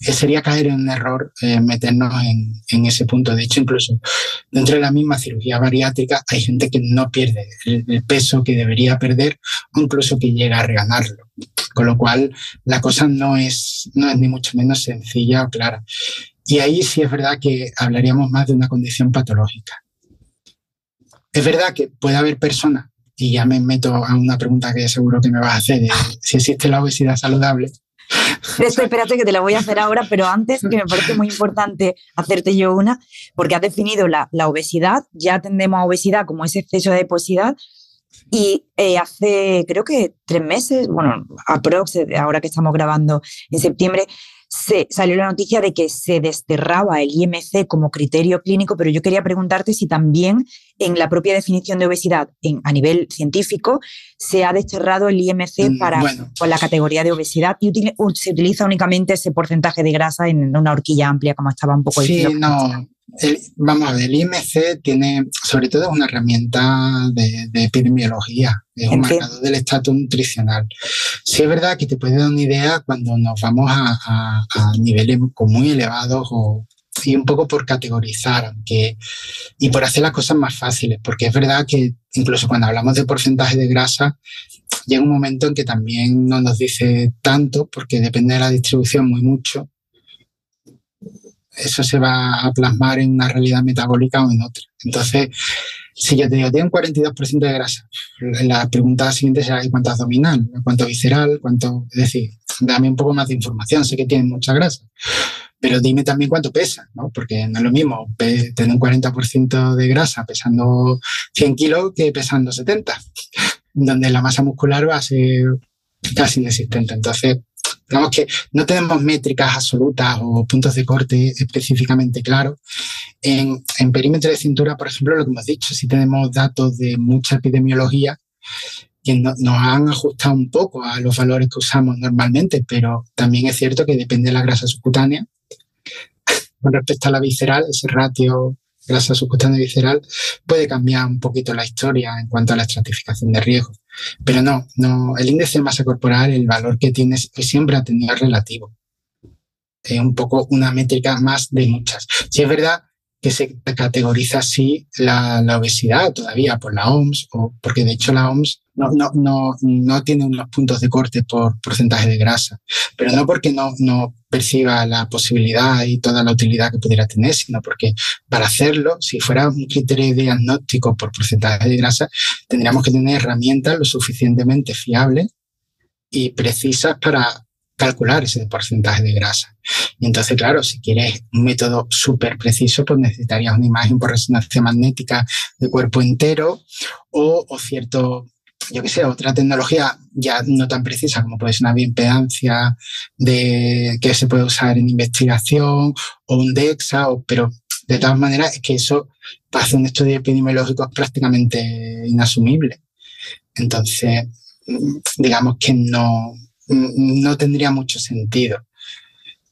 sería caer en un error eh, meternos en, ese punto. De hecho, incluso dentro de la misma cirugía bariátrica hay gente que no pierde el, peso que debería perder o incluso que llega a reganarlo. Con lo cual, la cosa no es, no es ni mucho menos sencilla o clara. Y ahí sí es verdad que hablaríamos más de una condición patológica. Es verdad que puede haber personas, y ya me meto a una pregunta que seguro que me vas a hacer, si existe la obesidad saludable, espérate que te la voy a hacer ahora, pero antes que me parece muy importante hacerte yo una, porque has definido la, la obesidad, ya atendemos a obesidad como ese exceso de deposidad, y eh, hace, creo que tres meses, bueno, aprox, ahora que estamos grabando en septiembre, se salió la noticia de que se desterraba el IMC como criterio clínico, pero yo quería preguntarte si también en la propia definición de obesidad en, a nivel científico se ha desterrado el IMC mm, para con la categoría de obesidad y se utiliza únicamente ese porcentaje de grasa en una horquilla amplia como estaba un poco Sí, no, vamos a ver, el IMC tiene, sobre todo, una herramienta de, epidemiología, es un marcador del estatus nutricional. Sí es verdad que te puede dar una idea cuando nos vamos a, niveles muy elevados o, y un poco por categorizar, aunque, y por hacer las cosas más fáciles, porque es verdad que incluso cuando hablamos de porcentaje de grasa, llega un momento en que también no nos dice tanto, porque depende de la distribución muy mucho, eso se va a plasmar en una realidad metabólica o en otra. Entonces, si yo te digo, tiene un 42% de grasa, la pregunta siguiente será, ¿y cuánto abdominal? ¿Cuánto visceral? ¿Cuánto? Es decir, dame un poco más de información, sé que tiene mucha grasa, pero dime también cuánto pesa, ¿no? Porque no es lo mismo tener un 40% de grasa pesando 100 kilos que pesando 70, donde la masa muscular va a ser casi inexistente. Entonces, Digamos que no tenemos métricas absolutas o puntos de corte específicamente claros. En, en perímetro de cintura, por ejemplo, lo que hemos dicho, si tenemos datos de mucha epidemiología que nos han ajustado un poco a los valores que usamos normalmente, pero también es cierto que depende de la grasa subcutánea. Con respecto a la visceral, ese ratio grasa subcutánea visceral puede cambiar un poquito la historia en cuanto a la estratificación de riesgo. Pero no, no, el índice de masa corporal, el valor que tiene siempre ha tenido relativo. Es un poco una métrica más de muchas. Si es verdad que se categoriza así la, la, obesidad todavía por la OMS, o porque de hecho la OMS no, no, no, no tiene unos puntos de corte por porcentaje de grasa, pero no porque no, no perciba la posibilidad y toda la utilidad que pudiera tener, sino porque para hacerlo, si fuera un criterio diagnóstico por porcentaje de grasa, tendríamos que tener herramientas lo suficientemente fiables y precisas para calcular ese porcentaje de grasa. Y entonces, claro, si quieres un método súper preciso, pues necesitarías una imagen por resonancia magnética de cuerpo entero o, o cierto, yo qué sé, otra tecnología ya no tan precisa como puede ser una bioimpedancia de, que se puede usar en investigación o un DEXA, o, pero de todas maneras es que eso para hacer un estudio epidemiológico es prácticamente inasumible. Entonces, digamos que no, no tendría mucho sentido.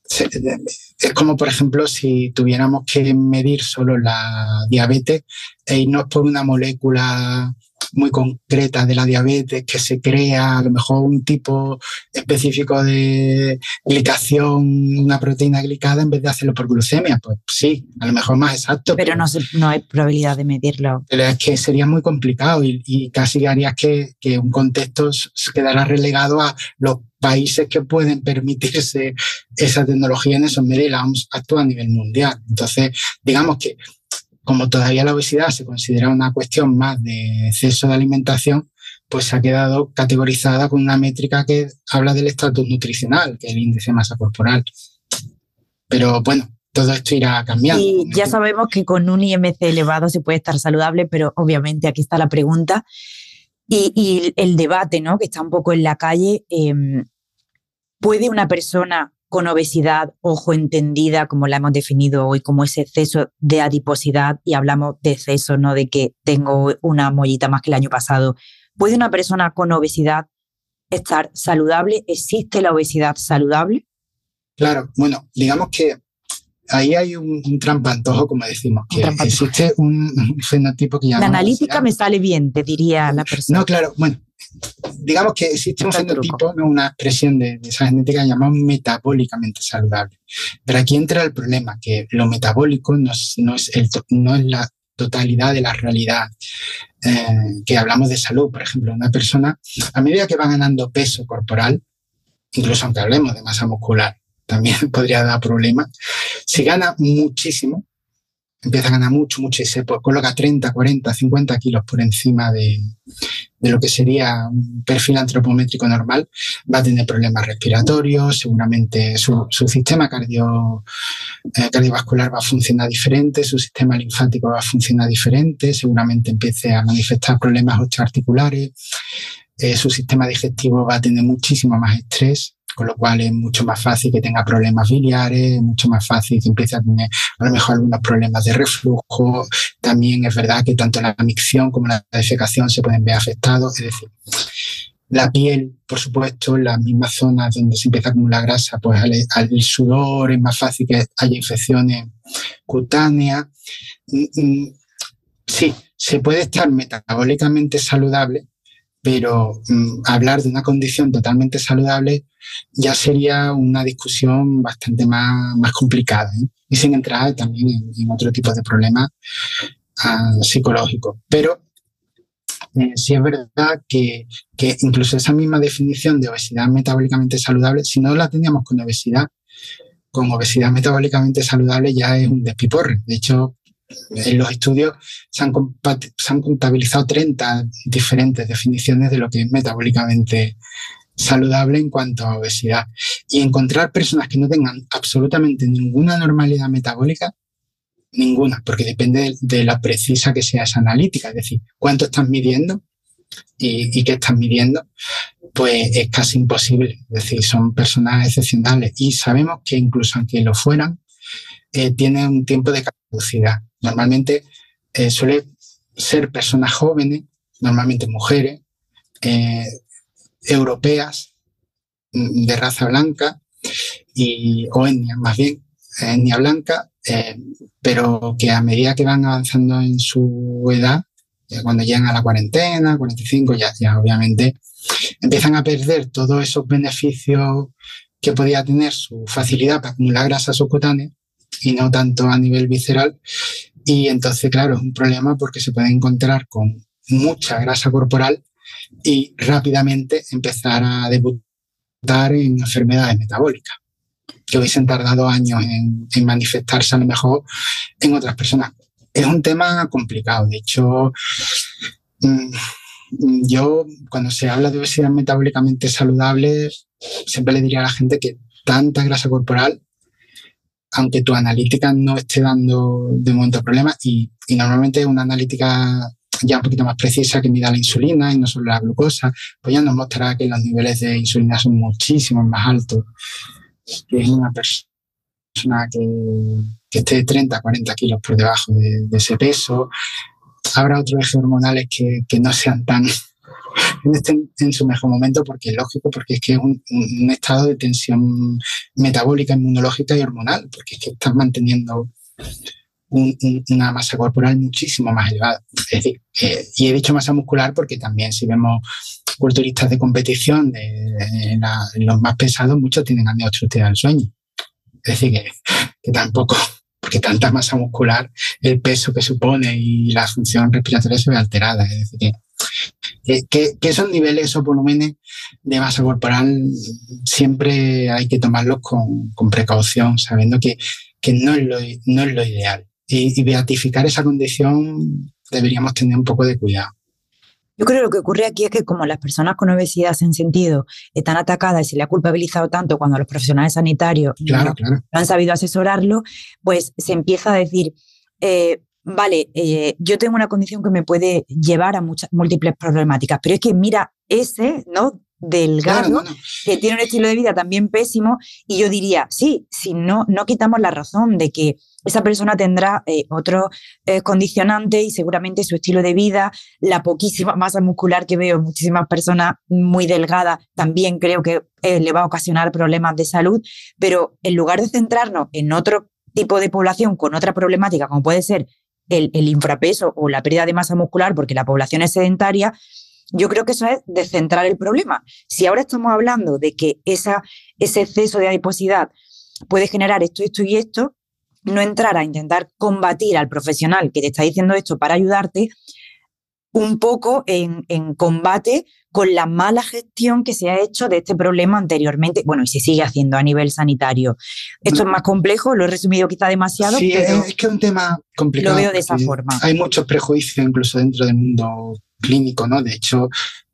Es como, por ejemplo, si tuviéramos que medir solo la diabetes e irnos por una molécula muy concreta de la diabetes, que se crea a lo mejor un tipo específico de glicación, una proteína glicada, en vez de hacerlo por glucemia. Pues sí, a lo mejor más exacto. Pero, no, no hay probabilidad de medirlo. Pero es que sería muy complicado y, casi harías que, que un contexto quedara relegado a los países que pueden permitirse esa tecnología en esos medios la actúa a nivel mundial. Entonces, digamos que como todavía la obesidad se considera una cuestión más de exceso de alimentación, pues se ha quedado categorizada con una métrica que habla del estatus nutricional, que es el índice de masa corporal. Pero bueno, todo esto irá cambiando. Y ya sabemos que con un IMC elevado se puede estar saludable, pero obviamente aquí está la pregunta y, el debate, ¿no? Que está un poco en la calle. Em, ¿Puede una persona con obesidad, ojo entendida, como la hemos definido hoy, como ese exceso de adiposidad, y hablamos de exceso, no de que tengo una mollita más que el año pasado. ¿Puede una persona con obesidad estar saludable? ¿Existe la obesidad saludable? Claro, bueno, digamos que ahí hay un, un trampantojo, como decimos, que existe un, fenotipo que llamamos... La analítica me sale bien, te diría la persona. No, claro, bueno, digamos que existe un fenotipo, una expresión de, esa genética llamada metabólicamente saludable. Pero aquí entra el problema, que lo metabólico no es, no es, el, no es la totalidad de la realidad eh, que hablamos de salud. Por ejemplo, una persona, a medida que va ganando peso corporal, incluso aunque hablemos de masa muscular, también podría dar problemas, si gana muchísimo, empieza a ganar mucho, mucho y se coloca 30, 40, 50 kilos por encima de, de, lo que sería un perfil antropométrico normal, va a tener problemas respiratorios, seguramente su, su sistema eh, cardiovascular va a funcionar diferente, su sistema linfático va a funcionar diferente, seguramente empiece a manifestar problemas osteoarticulares, eh, su sistema digestivo va a tener muchísimo más estrés, con lo cual es mucho más fácil que tenga problemas biliares, mucho más fácil que empiece a tener a lo mejor algunos problemas de reflujo. También es verdad que tanto la micción como la defecación se pueden ver afectados, es decir, la piel, por supuesto, las mismas zonas donde se empieza a acumular grasa, pues al, al sudor es más fácil que haya infecciones cutáneas. Mm, mm, sí, se puede estar metabólicamente saludable, pero mm, hablar de una condición totalmente saludable ya sería una discusión bastante más, más complicada ¿eh? y sin entrar también en, otro tipo de problemas ah, psicológicos. Pero eh, sí es verdad que, que, incluso esa misma definición de obesidad metabólicamente saludable, si no la teníamos con obesidad, con obesidad metabólicamente saludable ya es un despiporre. De hecho, en los estudios se han, contabilizado 30 diferentes definiciones de lo que es metabólicamente saludable en cuanto a obesidad. Y encontrar personas que no tengan absolutamente ninguna normalidad metabólica, ninguna, porque depende de, la precisa que sea esa analítica, es decir, cuánto estás midiendo y, qué estás midiendo, pues es casi imposible. Es decir, son personas excepcionales y sabemos que incluso aunque lo fueran, tienen un tiempo de caducidad. Normalmente eh, suele ser personas jóvenes, normalmente mujeres, eh, europeas, mm, de raza blanca, y, o etnia, más bien, etnia blanca, eh, pero que a medida que van avanzando en su edad, cuando llegan a la cuarentena, 45, ya, ya obviamente empiezan a perder todos esos beneficios que podía tener su facilidad para acumular grasa subcutánea y no tanto a nivel visceral. Y entonces, claro, es un problema porque se puede encontrar con mucha grasa corporal y rápidamente empezar a debutar en enfermedades metabólicas que hubiesen tardado años en, manifestarse a lo mejor en otras personas. Es un tema complicado. De hecho, mm, yo cuando se habla de obesidad metabólicamente saludable, siempre le diría a la gente que tanta grasa corporal aunque tu analítica no esté dando de momento problemas y, normalmente una analítica ya un poquito más precisa que mida la insulina y no solo la glucosa, pues ya nos mostrará que los niveles de insulina son muchísimo más altos que es una persona que, que esté 30, 40 kilos por debajo de, de ese peso. Habrá otros ejes hormonales que, que no sean tan estén en su mejor momento porque es lógico, porque es que es un, estado de tensión metabólica, inmunológica y hormonal, porque es que estás manteniendo una masa corporal muchísimo más elevada. Es decir, eh, y he dicho masa muscular porque también si vemos culturistas de competición, de, los más pesados, muchos tienen amiotrotia del sueño. Es decir, que tampoco porque tanta masa muscular, el peso que supone y la función respiratoria se ve alterada. Es decir, que que, esos niveles, esos volúmenes de masa corporal siempre hay que tomarlos con, precaución, sabiendo que, no, es lo, no es lo ideal. Y, beatificar esa condición deberíamos tener un poco de cuidado. Yo creo que lo que ocurre aquí es que como las personas con obesidad se han sentido están atacadas y se le ha culpabilizado tanto cuando los profesionales sanitarios no, han sabido asesorarlo, pues se empieza a decir, eh, vale, eh, yo tengo una condición que me puede llevar a muchas múltiples problemáticas, pero es que mira ese, ¿no? delgado, que tiene un estilo de vida también pésimo, y yo diría, sí, si no, no quitamos la razón de que esa persona tendrá eh, otro eh, condicionante y seguramente su estilo de vida, la poquísima masa muscular que veo en muchísimas personas muy delgadas, también creo que eh, le va a ocasionar problemas de salud, pero en lugar de centrarnos en otro tipo de población con otra problemática, como puede ser el, el infrapeso o la pérdida de masa muscular porque la población es sedentaria, yo creo que eso es descentrar el problema. Si ahora estamos hablando de que esa, ese exceso de adiposidad puede generar esto, esto y esto, no entrar a intentar combatir al profesional que te está diciendo esto para ayudarte, un poco en, combate con la mala gestión que se ha hecho de este problema anteriormente, bueno, y se sigue haciendo a nivel sanitario. Esto es más complejo, lo he resumido quizá demasiado. Sí, es que es un tema complicado. Lo veo de esa forma. Hay muchos prejuicios incluso dentro del mundo clínico, ¿no? De hecho,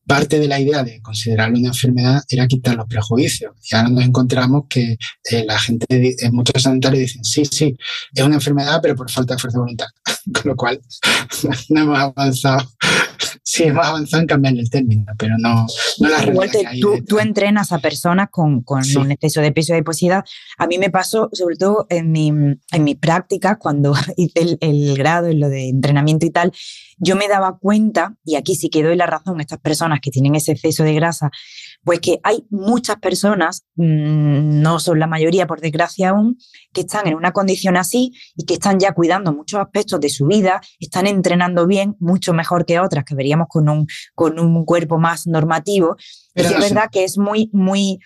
parte de la idea de considerarlo una enfermedad era quitar los prejuicios. Y ahora nos encontramos que eh, la gente, en muchos sanitarios dicen, sí, sí, es una enfermedad, pero por falta de fuerza de voluntad. Con lo cual, no hemos avanzado sí hemos avanzado en cambiar el término, pero no, no la Igual tú, tú, entrenas a personas con, con un exceso de peso y adiposidad. A mí me pasó, sobre todo en mi, en mis prácticas, cuando hice el, el grado en lo de entrenamiento y tal, yo me daba cuenta, y aquí sí que doy la razón a estas personas que tienen ese exceso de grasa, pues que hay muchas personas, mm, no son la mayoría por desgracia aún, que están en una condición así y que están ya cuidando muchos aspectos de su vida, están entrenando bien, mucho mejor que otras que veríamos con un, con un cuerpo más normativo. y es verdad que es muy, muy,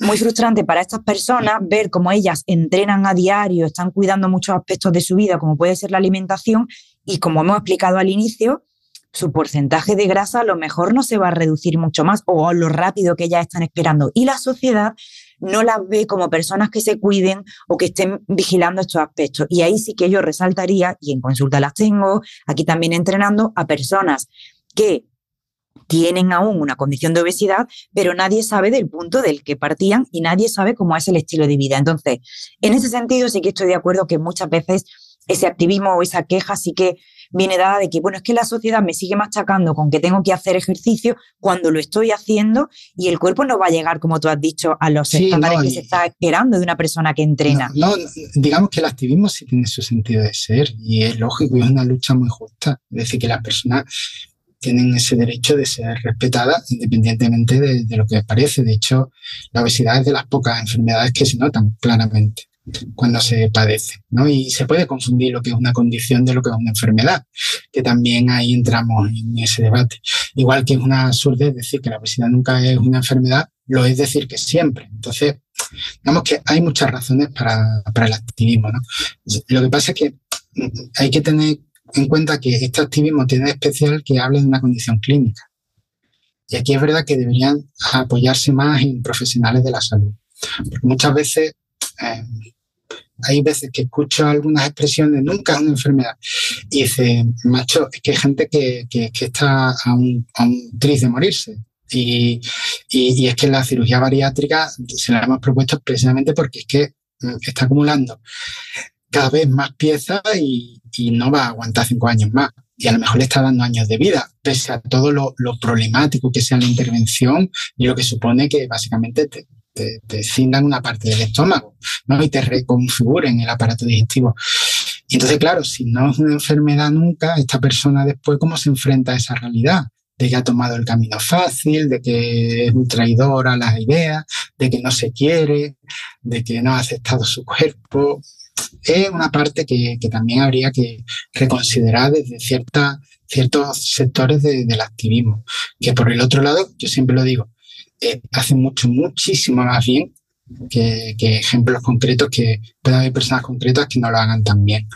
muy frustrante para estas personas ver cómo ellas entrenan a diario, están cuidando muchos aspectos de su vida, como puede ser la alimentación, y como hemos explicado al inicio, su porcentaje de grasa a lo mejor no se va a reducir mucho más o lo rápido que ya están esperando. Y la sociedad no las ve como personas que se cuiden o que estén vigilando estos aspectos. Y ahí sí que yo resaltaría, y en consulta las tengo, aquí también entrenando a personas que tienen aún una condición de obesidad, pero nadie sabe del punto del que partían y nadie sabe cómo es el estilo de vida. Entonces, en ese sentido sí que estoy de acuerdo que muchas veces ese activismo o esa queja sí que viene dada de que, bueno, es que la sociedad me sigue machacando con que tengo que hacer ejercicio cuando lo estoy haciendo y el cuerpo no va a llegar, como tú has dicho, a los estándares que se está esperando de una persona que entrena. No, digamos que el activismo sí tiene su sentido de ser y es lógico y es una lucha muy justa. Es decir, que las personas tienen ese derecho de ser respetadas independientemente de, de, lo que les parece. De hecho, la obesidad es de las pocas enfermedades que se notan claramente cuando se padece, ¿no? Y se puede confundir lo que es una condición de lo que es una enfermedad, que también ahí entramos en ese debate. Igual que es una absurdez decir que la obesidad nunca es una enfermedad, lo es decir que siempre. Entonces, digamos que hay muchas razones para, para el activismo, ¿no? Lo que pasa es que hay que tener en cuenta que este activismo tiene especial que hable de una condición clínica. Y aquí es verdad que deberían apoyarse más en profesionales de la salud. Porque muchas veces eh, hay veces que escucho algunas expresiones, nunca es una enfermedad. Y dice, macho, es que hay gente que, que, está a un, de morirse. Y, y, y, es que la cirugía bariátrica se la hemos propuesto precisamente porque es que mm, está acumulando cada vez más piezas y, y no va a aguantar cinco años más. Y a lo mejor le está dando años de vida, pese a todo lo, lo problemático que sea la intervención y lo que supone que básicamente te, te, te cindan una parte del estómago, ¿no? Y te reconfiguren el aparato digestivo. Y entonces, claro, si no es una enfermedad nunca, esta persona después, ¿cómo se enfrenta a esa realidad? De que ha tomado el camino fácil, de que es un traidor a las ideas, de que no se quiere, de que no ha aceptado su cuerpo. Es una parte que, que también habría que reconsiderar desde cierta, ciertos sectores de, del activismo. Que por el otro lado, yo siempre lo digo, eh, hacen mucho, muchísimo más bien que, ejemplos concretos que puedan haber personas concretas que no lo hagan tan bien.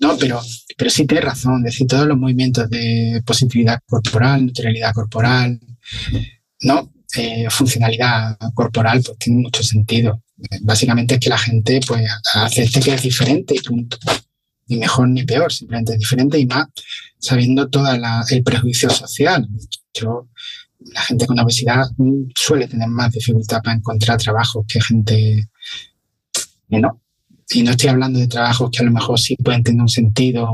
No, pero, pero sí tienes razón, es decir, todos los movimientos de positividad corporal, neutralidad corporal, ¿no? Eh, funcionalidad corporal, pues tiene mucho sentido. Básicamente es que la gente pues acepte que es diferente y punto. Ni mejor ni peor, simplemente es diferente y más sabiendo todo el prejuicio social. Yo la gente con obesidad suele tener más dificultad para encontrar trabajos que gente que no. Y no estoy hablando de trabajos que a lo mejor sí pueden tener un sentido,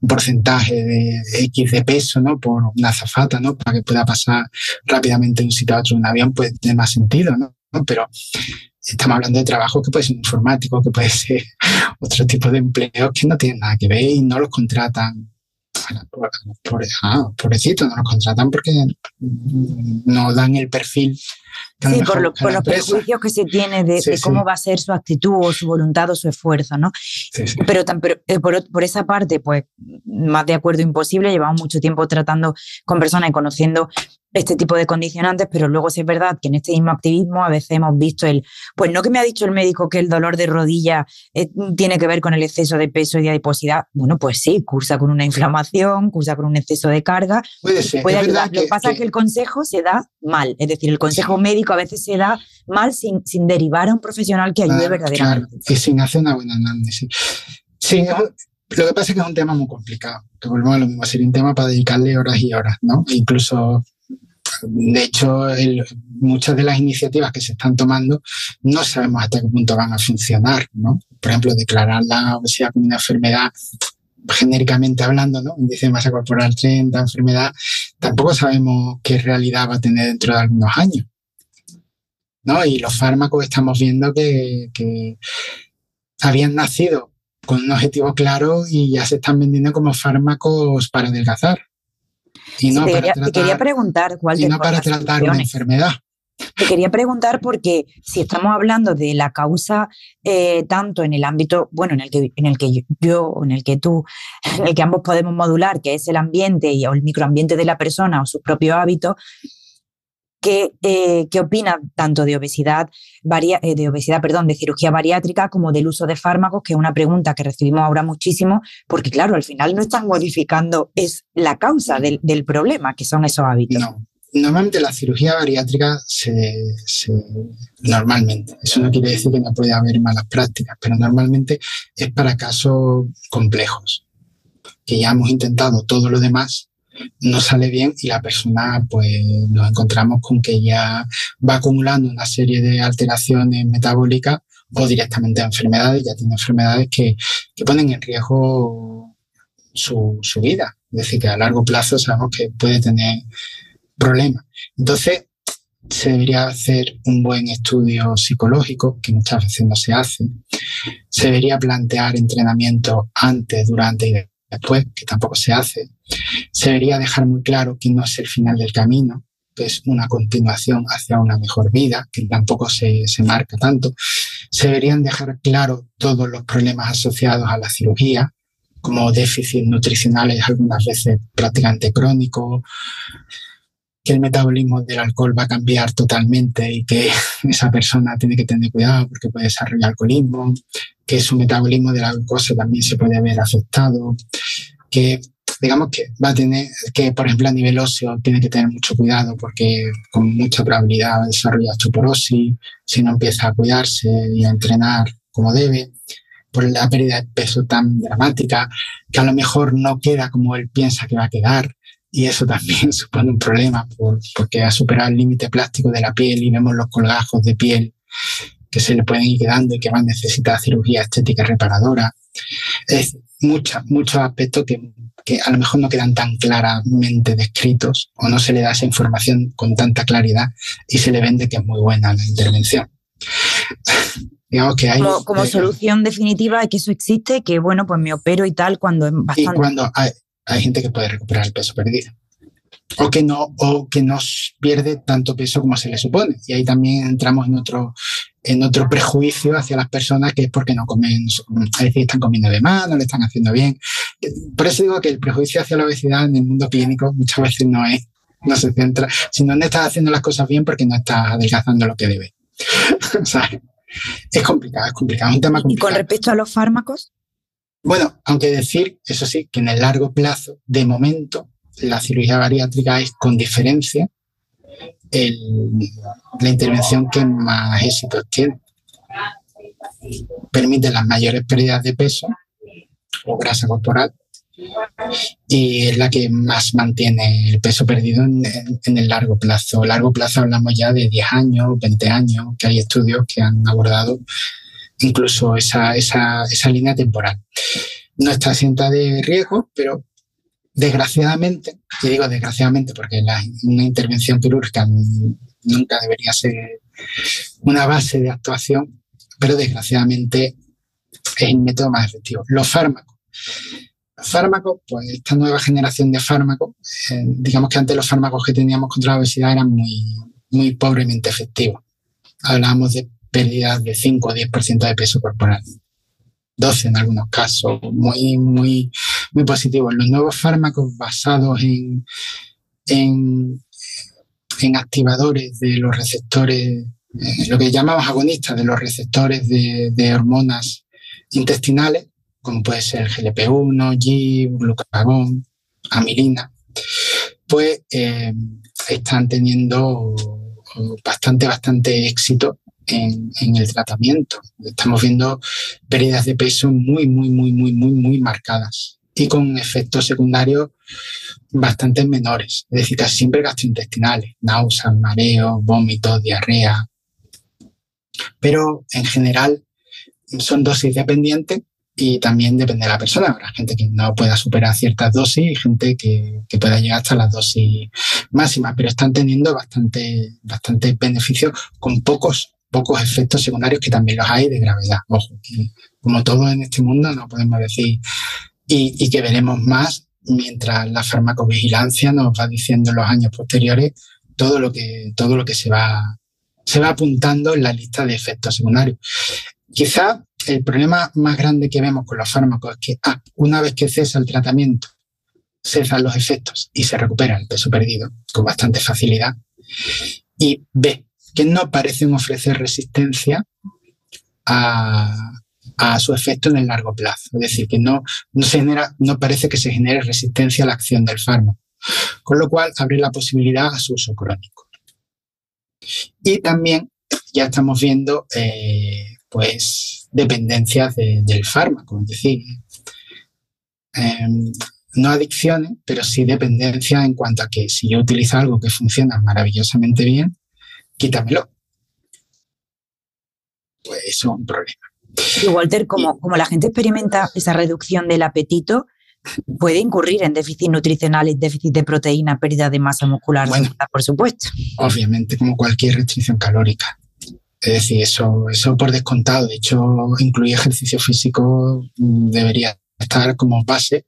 un porcentaje de X de peso, ¿no? Por una azafata, ¿no? Para que pueda pasar rápidamente de un sitio a otro un avión, pues tiene más sentido, ¿no? Pero estamos hablando de trabajo que puede ser informático, que puede ser otro tipo de empleos que no tienen nada que ver y no los contratan. Por, ah, pobrecito, no los contratan porque no dan el perfil Sí, por, los prejuicios que se tiene de, cómo va a ser su actitud o su voluntad o su esfuerzo, ¿no? Pero, eh, por, por, esa parte, pues más de acuerdo imposible, llevamos mucho tiempo tratando con personas y conociendo este tipo de condicionantes, pero luego sí es verdad que en este mismo activismo a veces hemos visto el, pues no que me ha dicho el médico que el dolor de rodilla eh, tiene que ver con el exceso de peso y de adiposidad, bueno, pues sí, cursa con una inflamación, cursa con un exceso de carga, puede ser. Lo que pasa es que el consejo se da mal, es decir, el consejo médico a veces se da mal sin, sin derivar a un profesional que ayude verdaderamente. Claro, y sin hacer una buena análisis. Sí, lo que pasa es que es un tema muy complicado, que volvemos a lo mismo, sería un tema para dedicarle horas y horas, ¿no? incluso de hecho, muchas de las iniciativas que se están tomando no sabemos hasta qué punto van a funcionar, ¿no? Por ejemplo, declarar la obesidad como una enfermedad genéricamente hablando, ¿no? Índice de masa corporal 30, enfermedad, tampoco sabemos qué realidad va a tener dentro de algunos años. ¿No? Y los fármacos estamos viendo que, que habían nacido con un objetivo claro y ya se están vendiendo como fármacos para adelgazar. Y no te, para quería, tratar, te quería preguntar, y no para tratar una enfermedad. Te quería preguntar porque si estamos hablando de la causa eh, tanto en el ámbito, bueno, en el que en el que yo, en el que tú, en el que ambos podemos modular, que es el ambiente y, o el microambiente de la persona o sus propios hábitos, ¿qué, eh, opina tanto de obesidad, eh, de obesidad, perdón, de cirugía bariátrica como del uso de fármacos? Que es una pregunta que recibimos ahora muchísimo, porque claro, al final no están modificando es la causa del, del problema, que son esos hábitos. No, Normalmente la cirugía bariátrica se, normalmente, eso no quiere decir que no pueda haber malas prácticas, pero normalmente es para casos complejos, que ya hemos intentado todo lo demás, no sale bien y la persona pues nos encontramos con que ya va acumulando una serie de alteraciones metabólicas o directamente enfermedades, ya tiene enfermedades que, que ponen en riesgo su, su vida. Es decir, que a largo plazo sabemos que puede tener problema. Entonces, se debería hacer un buen estudio psicológico, que muchas veces no se hace. Se debería plantear entrenamiento antes, durante y después, que tampoco se hace. Se debería dejar muy claro que no es el final del camino, que es una continuación hacia una mejor vida, que tampoco se, se marca tanto. Se deberían dejar claro todos los problemas asociados a la cirugía, como déficits nutricionales, algunas veces prácticamente crónicos, que el metabolismo del alcohol va a cambiar totalmente y que esa persona tiene que tener cuidado porque puede desarrollar alcoholismo, que su metabolismo de la glucosa también se puede ver afectado, que digamos que va a tener, que por ejemplo a nivel óseo tiene que tener mucho cuidado porque con mucha probabilidad va a desarrollar osteoporosis si no empieza a cuidarse y a entrenar como debe por la pérdida de peso tan dramática, que a lo mejor no queda como él piensa que va a quedar, y eso también supone un problema porque ha superado el límite plástico de la piel y vemos los colgajos de piel que se le pueden ir quedando y que van a necesitar cirugía estética reparadora. Es mucha, muchos aspectos que, que a lo mejor no quedan tan claramente descritos o no se le da esa información con tanta claridad y se le vende que es muy buena la intervención. Digamos que hay, como, solución definitiva que eso existe, que bueno, pues me opero y tal cuando es bastante... Y cuando hay, hay gente que puede recuperar el peso perdido. O que no, o que no pierde tanto peso como se le supone. Y ahí también entramos en otro, en otro prejuicio hacia las personas que es porque no comen, es decir, están comiendo de más, no le están haciendo bien. Por eso digo que el prejuicio hacia la obesidad en el mundo clínico muchas veces no es, no se centra, sino no estás haciendo las cosas bien porque no estás adelgazando lo que debe. es complicado, es complicado, es un tema complicado. ¿Y con respecto a los fármacos? Bueno, aunque decir, eso sí, que en el largo plazo, de momento, la cirugía bariátrica es con diferencia la intervención que más éxito tiene. Permite las mayores pérdidas de peso o grasa corporal y es la que más mantiene el peso perdido en, en, el largo plazo. Largo plazo hablamos ya de 10 años, 20 años, que hay estudios que han abordado incluso esa, esa, esa línea temporal. no está de riesgo, pero desgraciadamente, y digo desgraciadamente porque una intervención quirúrgica nunca debería ser una base de actuación, pero desgraciadamente es el método más efectivo. Los fármacos. Fármacos, pues esta nueva generación de fármacos, eh, digamos que antes los fármacos que teníamos contra la obesidad eran muy, muy pobremente efectivos. Hablábamos de pérdidas de 5 o 10% de peso corporal. 12 en algunos casos, muy, muy, muy positivos. Los nuevos fármacos basados en, en, activadores de los receptores, eh, lo que llamamos agonistas de los receptores de, hormonas intestinales, como puede ser GLP-1, GIP, glucagón, amilina, pues eh, están teniendo bastante, bastante éxito en, el tratamiento. Estamos viendo pérdidas de peso muy, muy, muy, muy, muy, muy marcadas y con efectos secundarios bastante menores, es decir, casi siempre gastrointestinales, náuseas, mareos, vómitos, diarrea. Pero en general son dosis dependientes y también depende de la persona. Habrá gente que no pueda superar ciertas dosis y gente que, que, pueda llegar hasta las dosis máximas, pero están teniendo bastante, bastante beneficios con pocos pocos efectos secundarios que también los hay de gravedad. Ojo, como todo en este mundo no podemos decir y, que veremos más mientras la farmacovigilancia nos va diciendo en los años posteriores todo lo que, todo lo que se va, se va apuntando en la lista de efectos secundarios. Quizá el problema más grande que vemos con los fármacos es que ah, una vez que cesa el tratamiento, cesan los efectos y se recupera el peso perdido con bastante facilidad. Y B, que no parecen ofrecer resistencia a, su efecto en el largo plazo. Es decir, que no, no, se genera, no parece que se genere resistencia a la acción del fármaco, con lo cual abre la posibilidad a su uso crónico. Y también ya estamos viendo eh, pues dependencias del fármaco, es decir, em, no adicciones, pero sí dependencia en cuanto a que si yo utilizo algo que funciona maravillosamente bien, quítamelo. Pues eso es un problema. Y Walter, como, como la gente experimenta esa reducción del apetito, puede incurrir en déficit nutricional, déficit de proteína, pérdida de masa muscular, bueno, por supuesto. Obviamente, como cualquier restricción calórica. Es decir, eso, eso por descontado. De hecho, incluir ejercicio físico mm, debería estar como base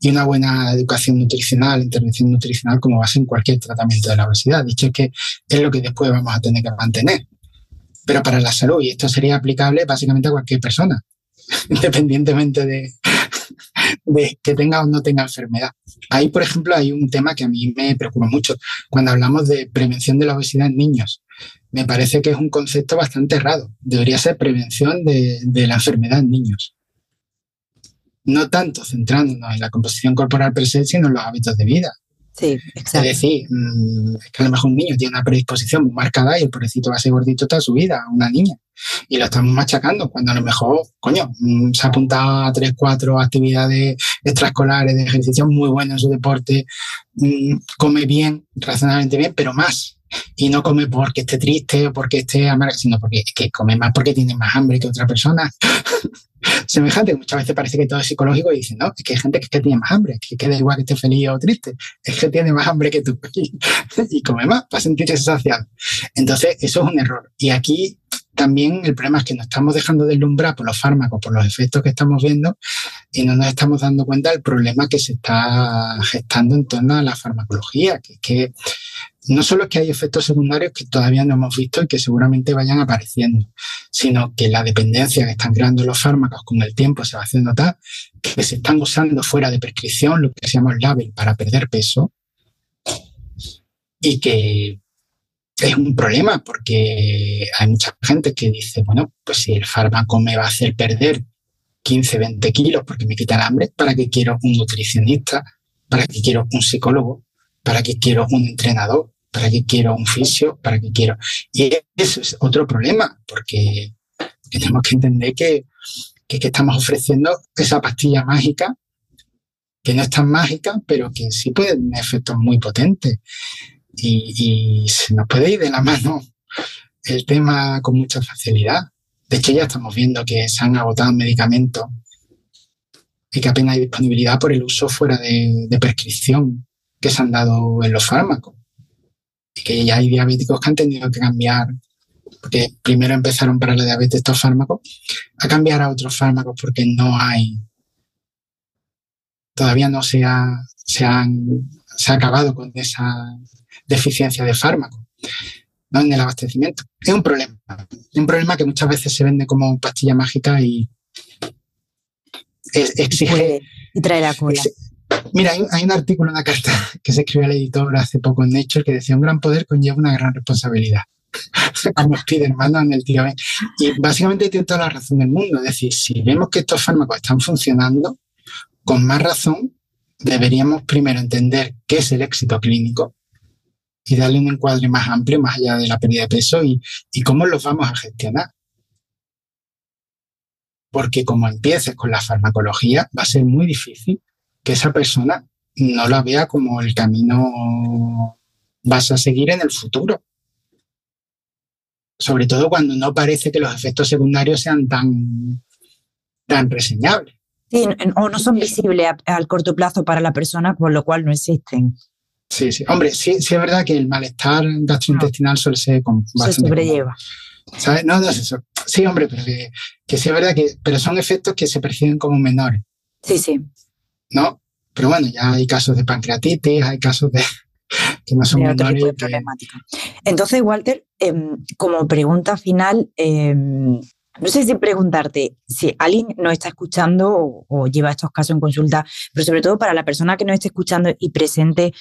y una buena educación nutricional, intervención nutricional como base en cualquier tratamiento de la obesidad. Dicho es que es lo que después vamos a tener que mantener. Pero para la salud, y esto sería aplicable básicamente a cualquier persona, independientemente de, que tenga o no tenga enfermedad. Ahí, por ejemplo, hay un tema que a mí me preocupa mucho. Cuando hablamos de prevención de la obesidad en niños, me parece que es un concepto bastante errado. Debería ser prevención de la enfermedad en niños no tanto centrándonos en la composición corporal per se, sino en los hábitos de vida. Sí, exacto. Es decir, mm, es que a lo mejor un niño tiene una predisposición muy marcada y el pobrecito va a ser gordito toda su vida, una niña. Y lo estamos machacando cuando a lo mejor, coño, mm, se ha apuntado a tres, cuatro actividades extraescolares de ejercicio muy buenas en su deporte, mm, come bien, razonablemente bien, pero más. Y no come porque esté triste o porque esté amarga, sino porque que come más porque tiene más hambre que otra persona. semejante, muchas veces parece que todo es psicológico y dicen, no, es que hay gente que, tiene más hambre, que queda igual que esté feliz o triste, es que tiene más hambre que tú y, come más para sentirse saciado. Entonces, eso es un error. Y aquí también el problema es que nos estamos dejando deslumbrar por los fármacos, por los efectos que estamos viendo y no nos estamos dando cuenta del problema que se está gestando en torno a la farmacología, que es que no solo es que hay efectos secundarios que todavía no hemos visto y que seguramente vayan apareciendo, sino que la dependencia que están creando los fármacos con el tiempo se va haciendo tal que se están usando fuera de prescripción, lo que se llama el label, para perder peso, y que es un problema porque hay mucha gente que dice, bueno, pues si el fármaco me va a hacer perder 15, 20 kilos porque me quita el hambre, ¿para qué quiero un nutricionista? ¿Para qué quiero un psicólogo? ¿Para qué quiero un entrenador? ¿Para qué quiero un fisio? ¿Para qué quiero? Y eso es otro problema, porque, tenemos que entender que, que, estamos ofreciendo esa pastilla mágica, que no es tan mágica, pero que sí puede tener efectos muy potentes. Y, y se nos puede ir de la mano el tema con mucha facilidad. De hecho, ya estamos viendo que se han agotado medicamentos y que apenas hay disponibilidad por el uso fuera de, prescripción que se han dado en los fármacos. Y que ya hay diabéticos que han tenido que cambiar, porque primero empezaron para la diabetes estos fármacos, a cambiar a otros fármacos porque no hay, todavía no se ha, se han, se ha acabado con esa deficiencia de fármacos. ¿No? en el abastecimiento. Es un problema. Es un problema que muchas veces se vende como pastilla mágica y exige. Y trae la cola. mira, hay, un artículo, una carta que se escribió al editor hace poco en Nature que decía: un gran poder conlleva una gran responsabilidad. como Spiderman en el tío Y básicamente tiene toda la razón del mundo. Es decir, si vemos que estos fármacos están funcionando, con más razón deberíamos primero entender qué es el éxito clínico y darle un encuadre más amplio, más allá de la pérdida de peso y, y cómo los vamos a gestionar. Porque como empieces con la farmacología, va a ser muy difícil que esa persona no la vea como el camino vas a seguir en el futuro. Sobre todo cuando no parece que los efectos secundarios sean tan, tan reseñables. Sí, o no son visibles al corto plazo para la persona, por lo cual no existen. Sí, sí. Hombre, sí, sí es verdad que el malestar gastrointestinal suele ser bastante. Se sobrelleva. ¿Sabes? No, no es eso. Sí, hombre, pero que, sí es verdad que. Pero son efectos que se perciben como menores. Sí, sí. ¿No? Pero bueno, ya hay casos de pancreatitis, hay casos de. que no son menores. Entonces, Walter, em, como pregunta final, em, no sé si preguntarte si alguien nos está escuchando o, o, lleva estos casos en consulta, pero sobre todo para la persona que nos esté escuchando y presente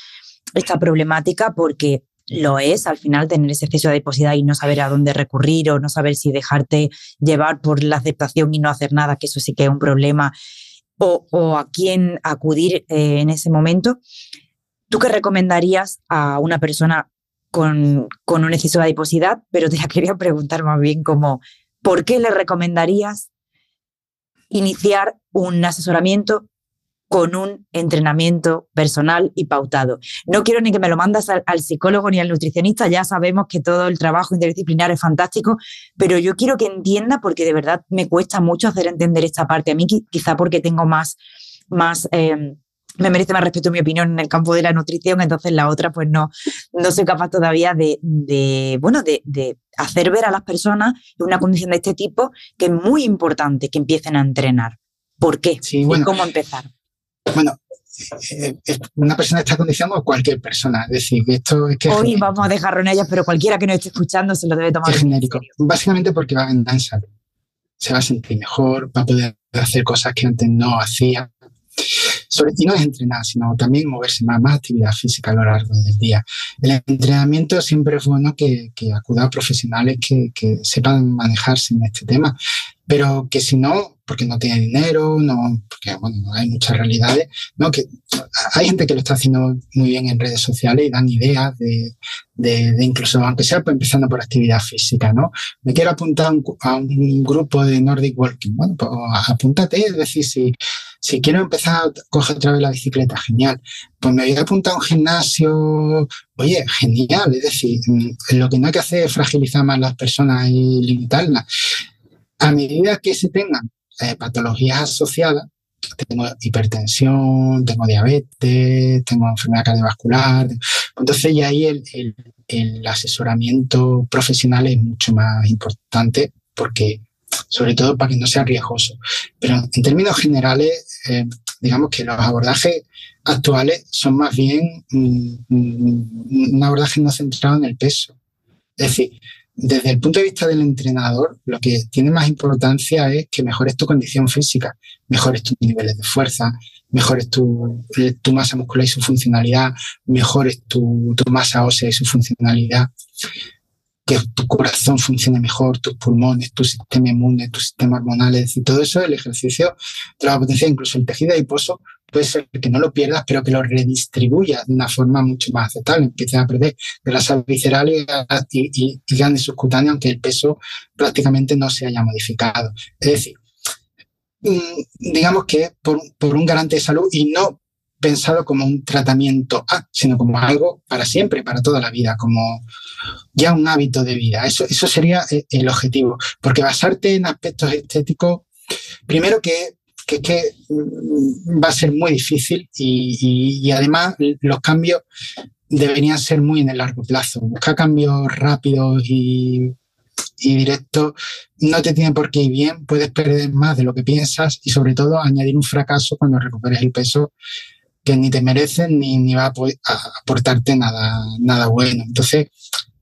esta problemática porque lo es al final tener ese exceso de adiposidad y no saber a dónde recurrir o no saber si dejarte llevar por la aceptación y no hacer nada, que eso sí que es un problema, o, a quién acudir eh, en ese momento. ¿Tú qué recomendarías a una persona con, con un exceso de adiposidad? Pero te la quería preguntar más bien como, ¿por qué le recomendarías iniciar un asesoramiento con un entrenamiento personal y pautado. No quiero ni que me lo mandas al, psicólogo ni al nutricionista, ya sabemos que todo el trabajo interdisciplinar es fantástico, pero yo quiero que entienda porque de verdad me cuesta mucho hacer entender esta parte. A mí quizá porque tengo más, más em, me merece más respeto mi opinión en el campo de la nutrición, entonces la otra pues no, no soy capaz todavía de, bueno, de, de, hacer ver a las personas en una condición de este tipo que es muy importante que empiecen a entrenar. ¿Por qué? Sí, ¿Y cómo empezar? Bueno, eh, una persona de esta condición o cualquier persona. Es decir, esto es que. Hoy vamos a dejarlo en ellas, pero cualquiera que nos esté escuchando se lo debe tomar. Es genérico. Básicamente porque va a salud. Se va a sentir mejor, va a poder hacer cosas que antes no hacía. Sobre, no es entrenar, sino también moverse más, más actividad física a lo largo del día. El entrenamiento siempre es bueno que, que acuda a profesionales que, que sepan manejarse en este tema, pero que si no, porque no tiene dinero, no, porque bueno, hay muchas realidades, ¿no? Que hay gente que lo está haciendo muy bien en redes sociales y dan ideas de, de, incluso, aunque sea pues, empezando por actividad física, ¿no? Me quiero apuntar a un, grupo de Nordic Walking, bueno, pues apúntate, es decir, si, si quiero empezar a coger otra vez la bicicleta, genial. Pues me voy a apuntar a un gimnasio, oye, genial, es decir, mm, lo que no hay que hacer es fragilizar más las personas y limitarlas. A medida que se tengan eh, patologías asociadas, tengo hipertensión, tengo diabetes, tengo enfermedad cardiovascular. Entonces ya ahí el, el, asesoramiento profesional es mucho más importante porque, sobre todo para que no sea riesgoso. Pero en términos generales, eh, digamos que los abordajes actuales son más bien un abordaje no centrado en el peso. Es decir, desde el punto de vista del entrenador, lo que tiene más importancia es que mejores tu condición física, mejores tus niveles de fuerza, mejores tu, tu masa muscular y su funcionalidad, mejores tu masa ósea y su funcionalidad, que tu corazón funcione mejor, tus pulmones, tu sistema inmune, tu sistema hormonal, es decir, todo eso, el ejercicio te lo va a potenciar, incluso el tejido adiposo puede ser que no lo pierdas, pero que lo redistribuya de una forma mucho más aceptable. Empieces a perder grasa visceral y, y, y ganes subcutáneos, aunque el peso prácticamente no se haya modificado. Es decir, mm, digamos que por, por un garante de salud y no pensado como un tratamiento A, sino como algo para siempre, para toda la vida, como ya un hábito de vida. Eso, eso sería eh, el objetivo, porque basarte en aspectos estéticos, primero que que es que mm, va a ser muy difícil y, además los cambios deberían ser muy en el largo plazo. Buscar cambios rápidos y, y directos no te tiene por qué ir bien, puedes perder más de lo que piensas y sobre todo añadir un fracaso cuando recuperes el peso que ni te merecen ni, ni va a, aportarte nada, nada bueno. Entonces,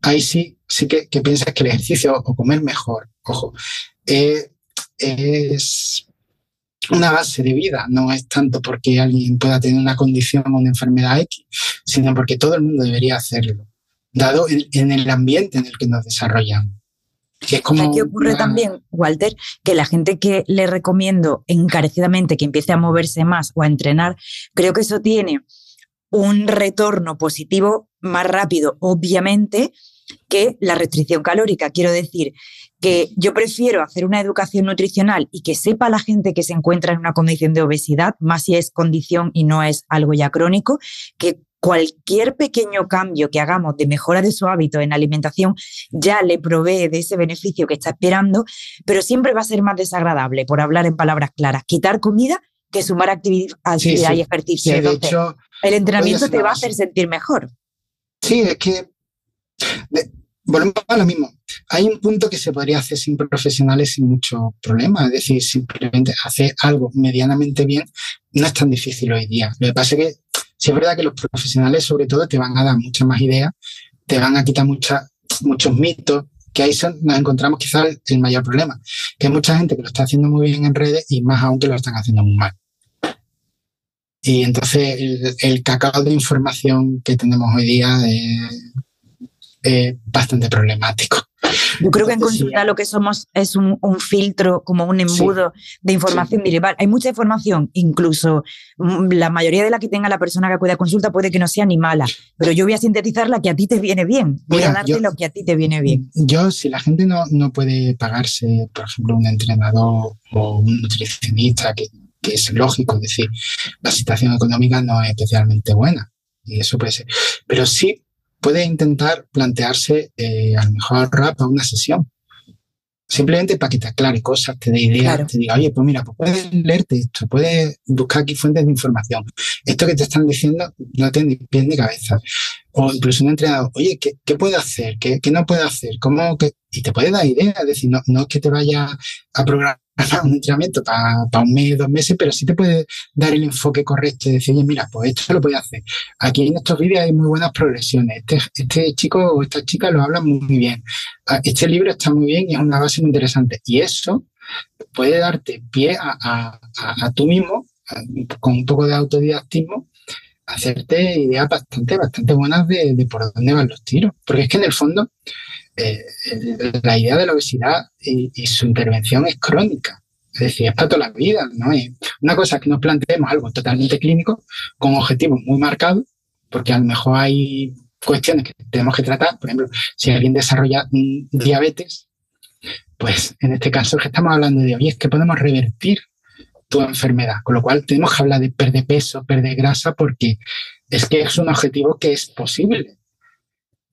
ahí sí, sí que, piensas que el ejercicio o comer mejor, ojo, es una base de vida, no es tanto porque alguien pueda tener una condición o una enfermedad X, sino porque todo el mundo debería hacerlo, dado en, el ambiente en el que nos desarrollamos. Que como Aquí ocurre también, Walter, que la gente que le recomiendo encarecidamente que empiece a moverse más o a entrenar, creo que eso tiene un retorno positivo más rápido, obviamente, que la restricción calórica. Quiero decir que yo prefiero hacer una educación nutricional y que sepa la gente que se encuentra en una condición de obesidad, más si es condición y no es algo ya crónico, que cualquier pequeño cambio que hagamos de mejora de su hábito en alimentación ya le provee de ese beneficio que está esperando, pero siempre va a ser más desagradable, por hablar en palabras claras, quitar comida que sumar actividad, y ejercicio. el entrenamiento te va a hacer sentir mejor. Sí, es que volvemos a lo mismo. Hay un punto que se podría hacer sin profesionales sin mucho problema, es decir, simplemente hacer algo medianamente bien no es tan difícil hoy día. Lo que pasa es que sí es verdad que los profesionales sobre todo te van a dar muchas más ideas, te van a quitar muchas muchos mitos, que ahí nos encontramos quizás el, mayor problema, que hay mucha gente que lo está haciendo muy bien en redes y más aún que lo están haciendo muy mal. Y entonces el, cacao de información que tenemos hoy día es bastante problemático. Yo creo que en consulta lo que somos es un, filtro, como un embudo de información sí. Hay mucha información, incluso mm, la mayoría de la que tenga la persona que acude a consulta puede que no sea ni mala, pero yo voy a sintetizar la que a ti te viene bien. Voy a darte lo que a ti te viene bien. Yo, si la gente no, no puede pagarse, por ejemplo, un entrenador o un nutricionista, que, que es lógico, es decir, la situación económica no es especialmente buena. Y eso puede ser. Pero sí puede intentar plantearse eh, a lo mejor rap a una sesión. Simplemente para que te aclare cosas, te dé ideas, te diga, oye, pues mira, pues puedes leerte esto, puedes buscar aquí fuentes de información. Esto que te están diciendo no tiene ni pie ni cabeza. O incluso un entrenador, oye, ¿qué, qué puedo hacer? ¿Qué, ¿Qué, no puedo hacer? ¿Cómo que? Y te puede dar ideas, es decir, no, no es que te vaya a programar un entrenamiento para un mes, dos meses, pero sí te puede dar el enfoque correcto y decir, mira, pues esto lo puede hacer. Aquí en estos vídeos hay muy buenas progresiones. Este, este chico o esta chica lo habla muy bien. Ah, este libro está muy bien y es una base muy interesante. Y eso puede darte pie a, a, tú mismo, con un poco de autodidactismo, hacerte ideas bastante, bastante buenas de por dónde van los tiros. Porque es que en el fondo, eh, la idea de la obesidad y, su intervención es crónica. Es decir, es para toda la vida, ¿no? Es una cosa que nos planteemos algo totalmente clínico, con objetivos muy marcados, porque a lo mejor hay cuestiones que tenemos que tratar. Por ejemplo, si alguien desarrolla diabetes, pues en este caso que estamos hablando de, hoy es que podemos revertir tu enfermedad, con lo cual tenemos que hablar de perder peso, perder grasa, porque es que es un objetivo que es posible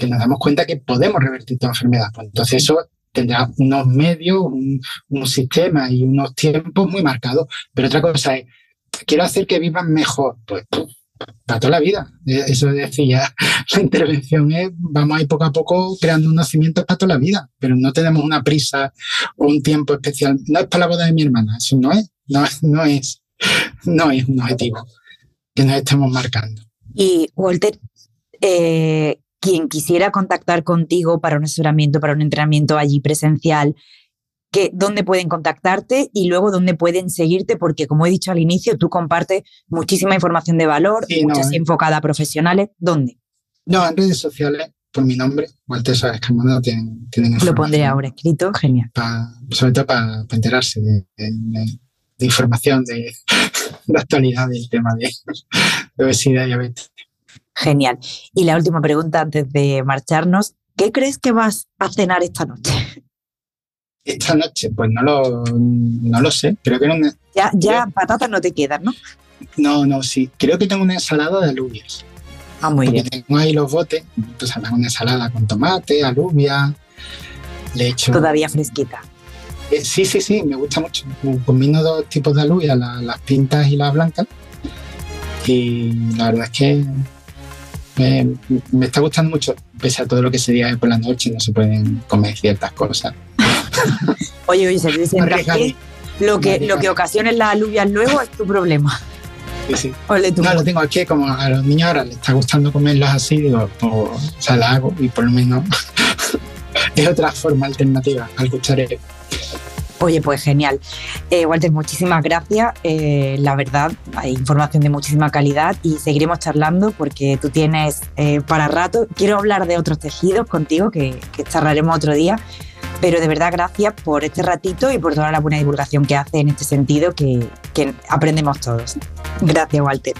que nos damos cuenta que podemos revertir tu enfermedad. Pues entonces eso tendrá unos medios, un, sistema y unos tiempos muy marcados. Pero otra cosa es, quiero hacer que vivan mejor. Pues, para toda la vida. E, eso decía, la intervención es, vamos a ir poco a poco creando unos cimientos para toda la vida, pero no tenemos una prisa o un tiempo especial. No es para la boda de mi hermana, eso no es, no, no es, no es un objetivo que nos estemos marcando. Y Walter, eh, quien quisiera contactar contigo para un asesoramiento, para un entrenamiento allí presencial, que, dónde pueden contactarte y luego dónde pueden seguirte, porque como he dicho al inicio, tú compartes muchísima información de valor, muchas eh. enfocada a profesionales. ¿Dónde? No, en redes sociales, por mi nombre, Walter Sáenz Carmona, tienen, tienen Lo pondré ahora escrito, genial. sobre todo para enterarse de, información de, actualidad del tema de, de obesidad y diabetes. Genial. Y la última pregunta antes de marcharnos, ¿qué crees que vas a cenar esta noche? Esta noche, pues no lo, no lo sé. Creo que. Ya, ya patatas no te quedan, ¿no? No, no, sí. Creo que tengo una ensalada de alubias. Ah, muy bien. Tengo ahí los botes, pues una ensalada con tomate, alubia, le Todavía fresquita. Eh, sí, sí, sí, me gusta mucho. Combino dos tipos de alubias, las pintas y las blancas. Y la verdad es que me, está gustando mucho, pese a todo lo que se diga por la noche, no se pueden comer ciertas cosas. oye, oye, se dice lo que, lo que ocasione las alubias luego es tu problema. Sí, sí. no, lo tengo aquí, como a los niños ahora les está gustando comerlas así, digo, pues, o sea, la hago y por lo menos es otra forma alternativa al cucharero. Oye, pues genial. Eh, Walter, muchísimas gracias. Eh, la verdad, hay información de muchísima calidad y seguiremos charlando porque tú tienes eh, para rato. Quiero hablar de otros tejidos contigo que, que charlaremos otro día. Pero de verdad, gracias por este ratito y por toda la buena divulgación que hace en este sentido que, que aprendemos todos. Gracias, Walter.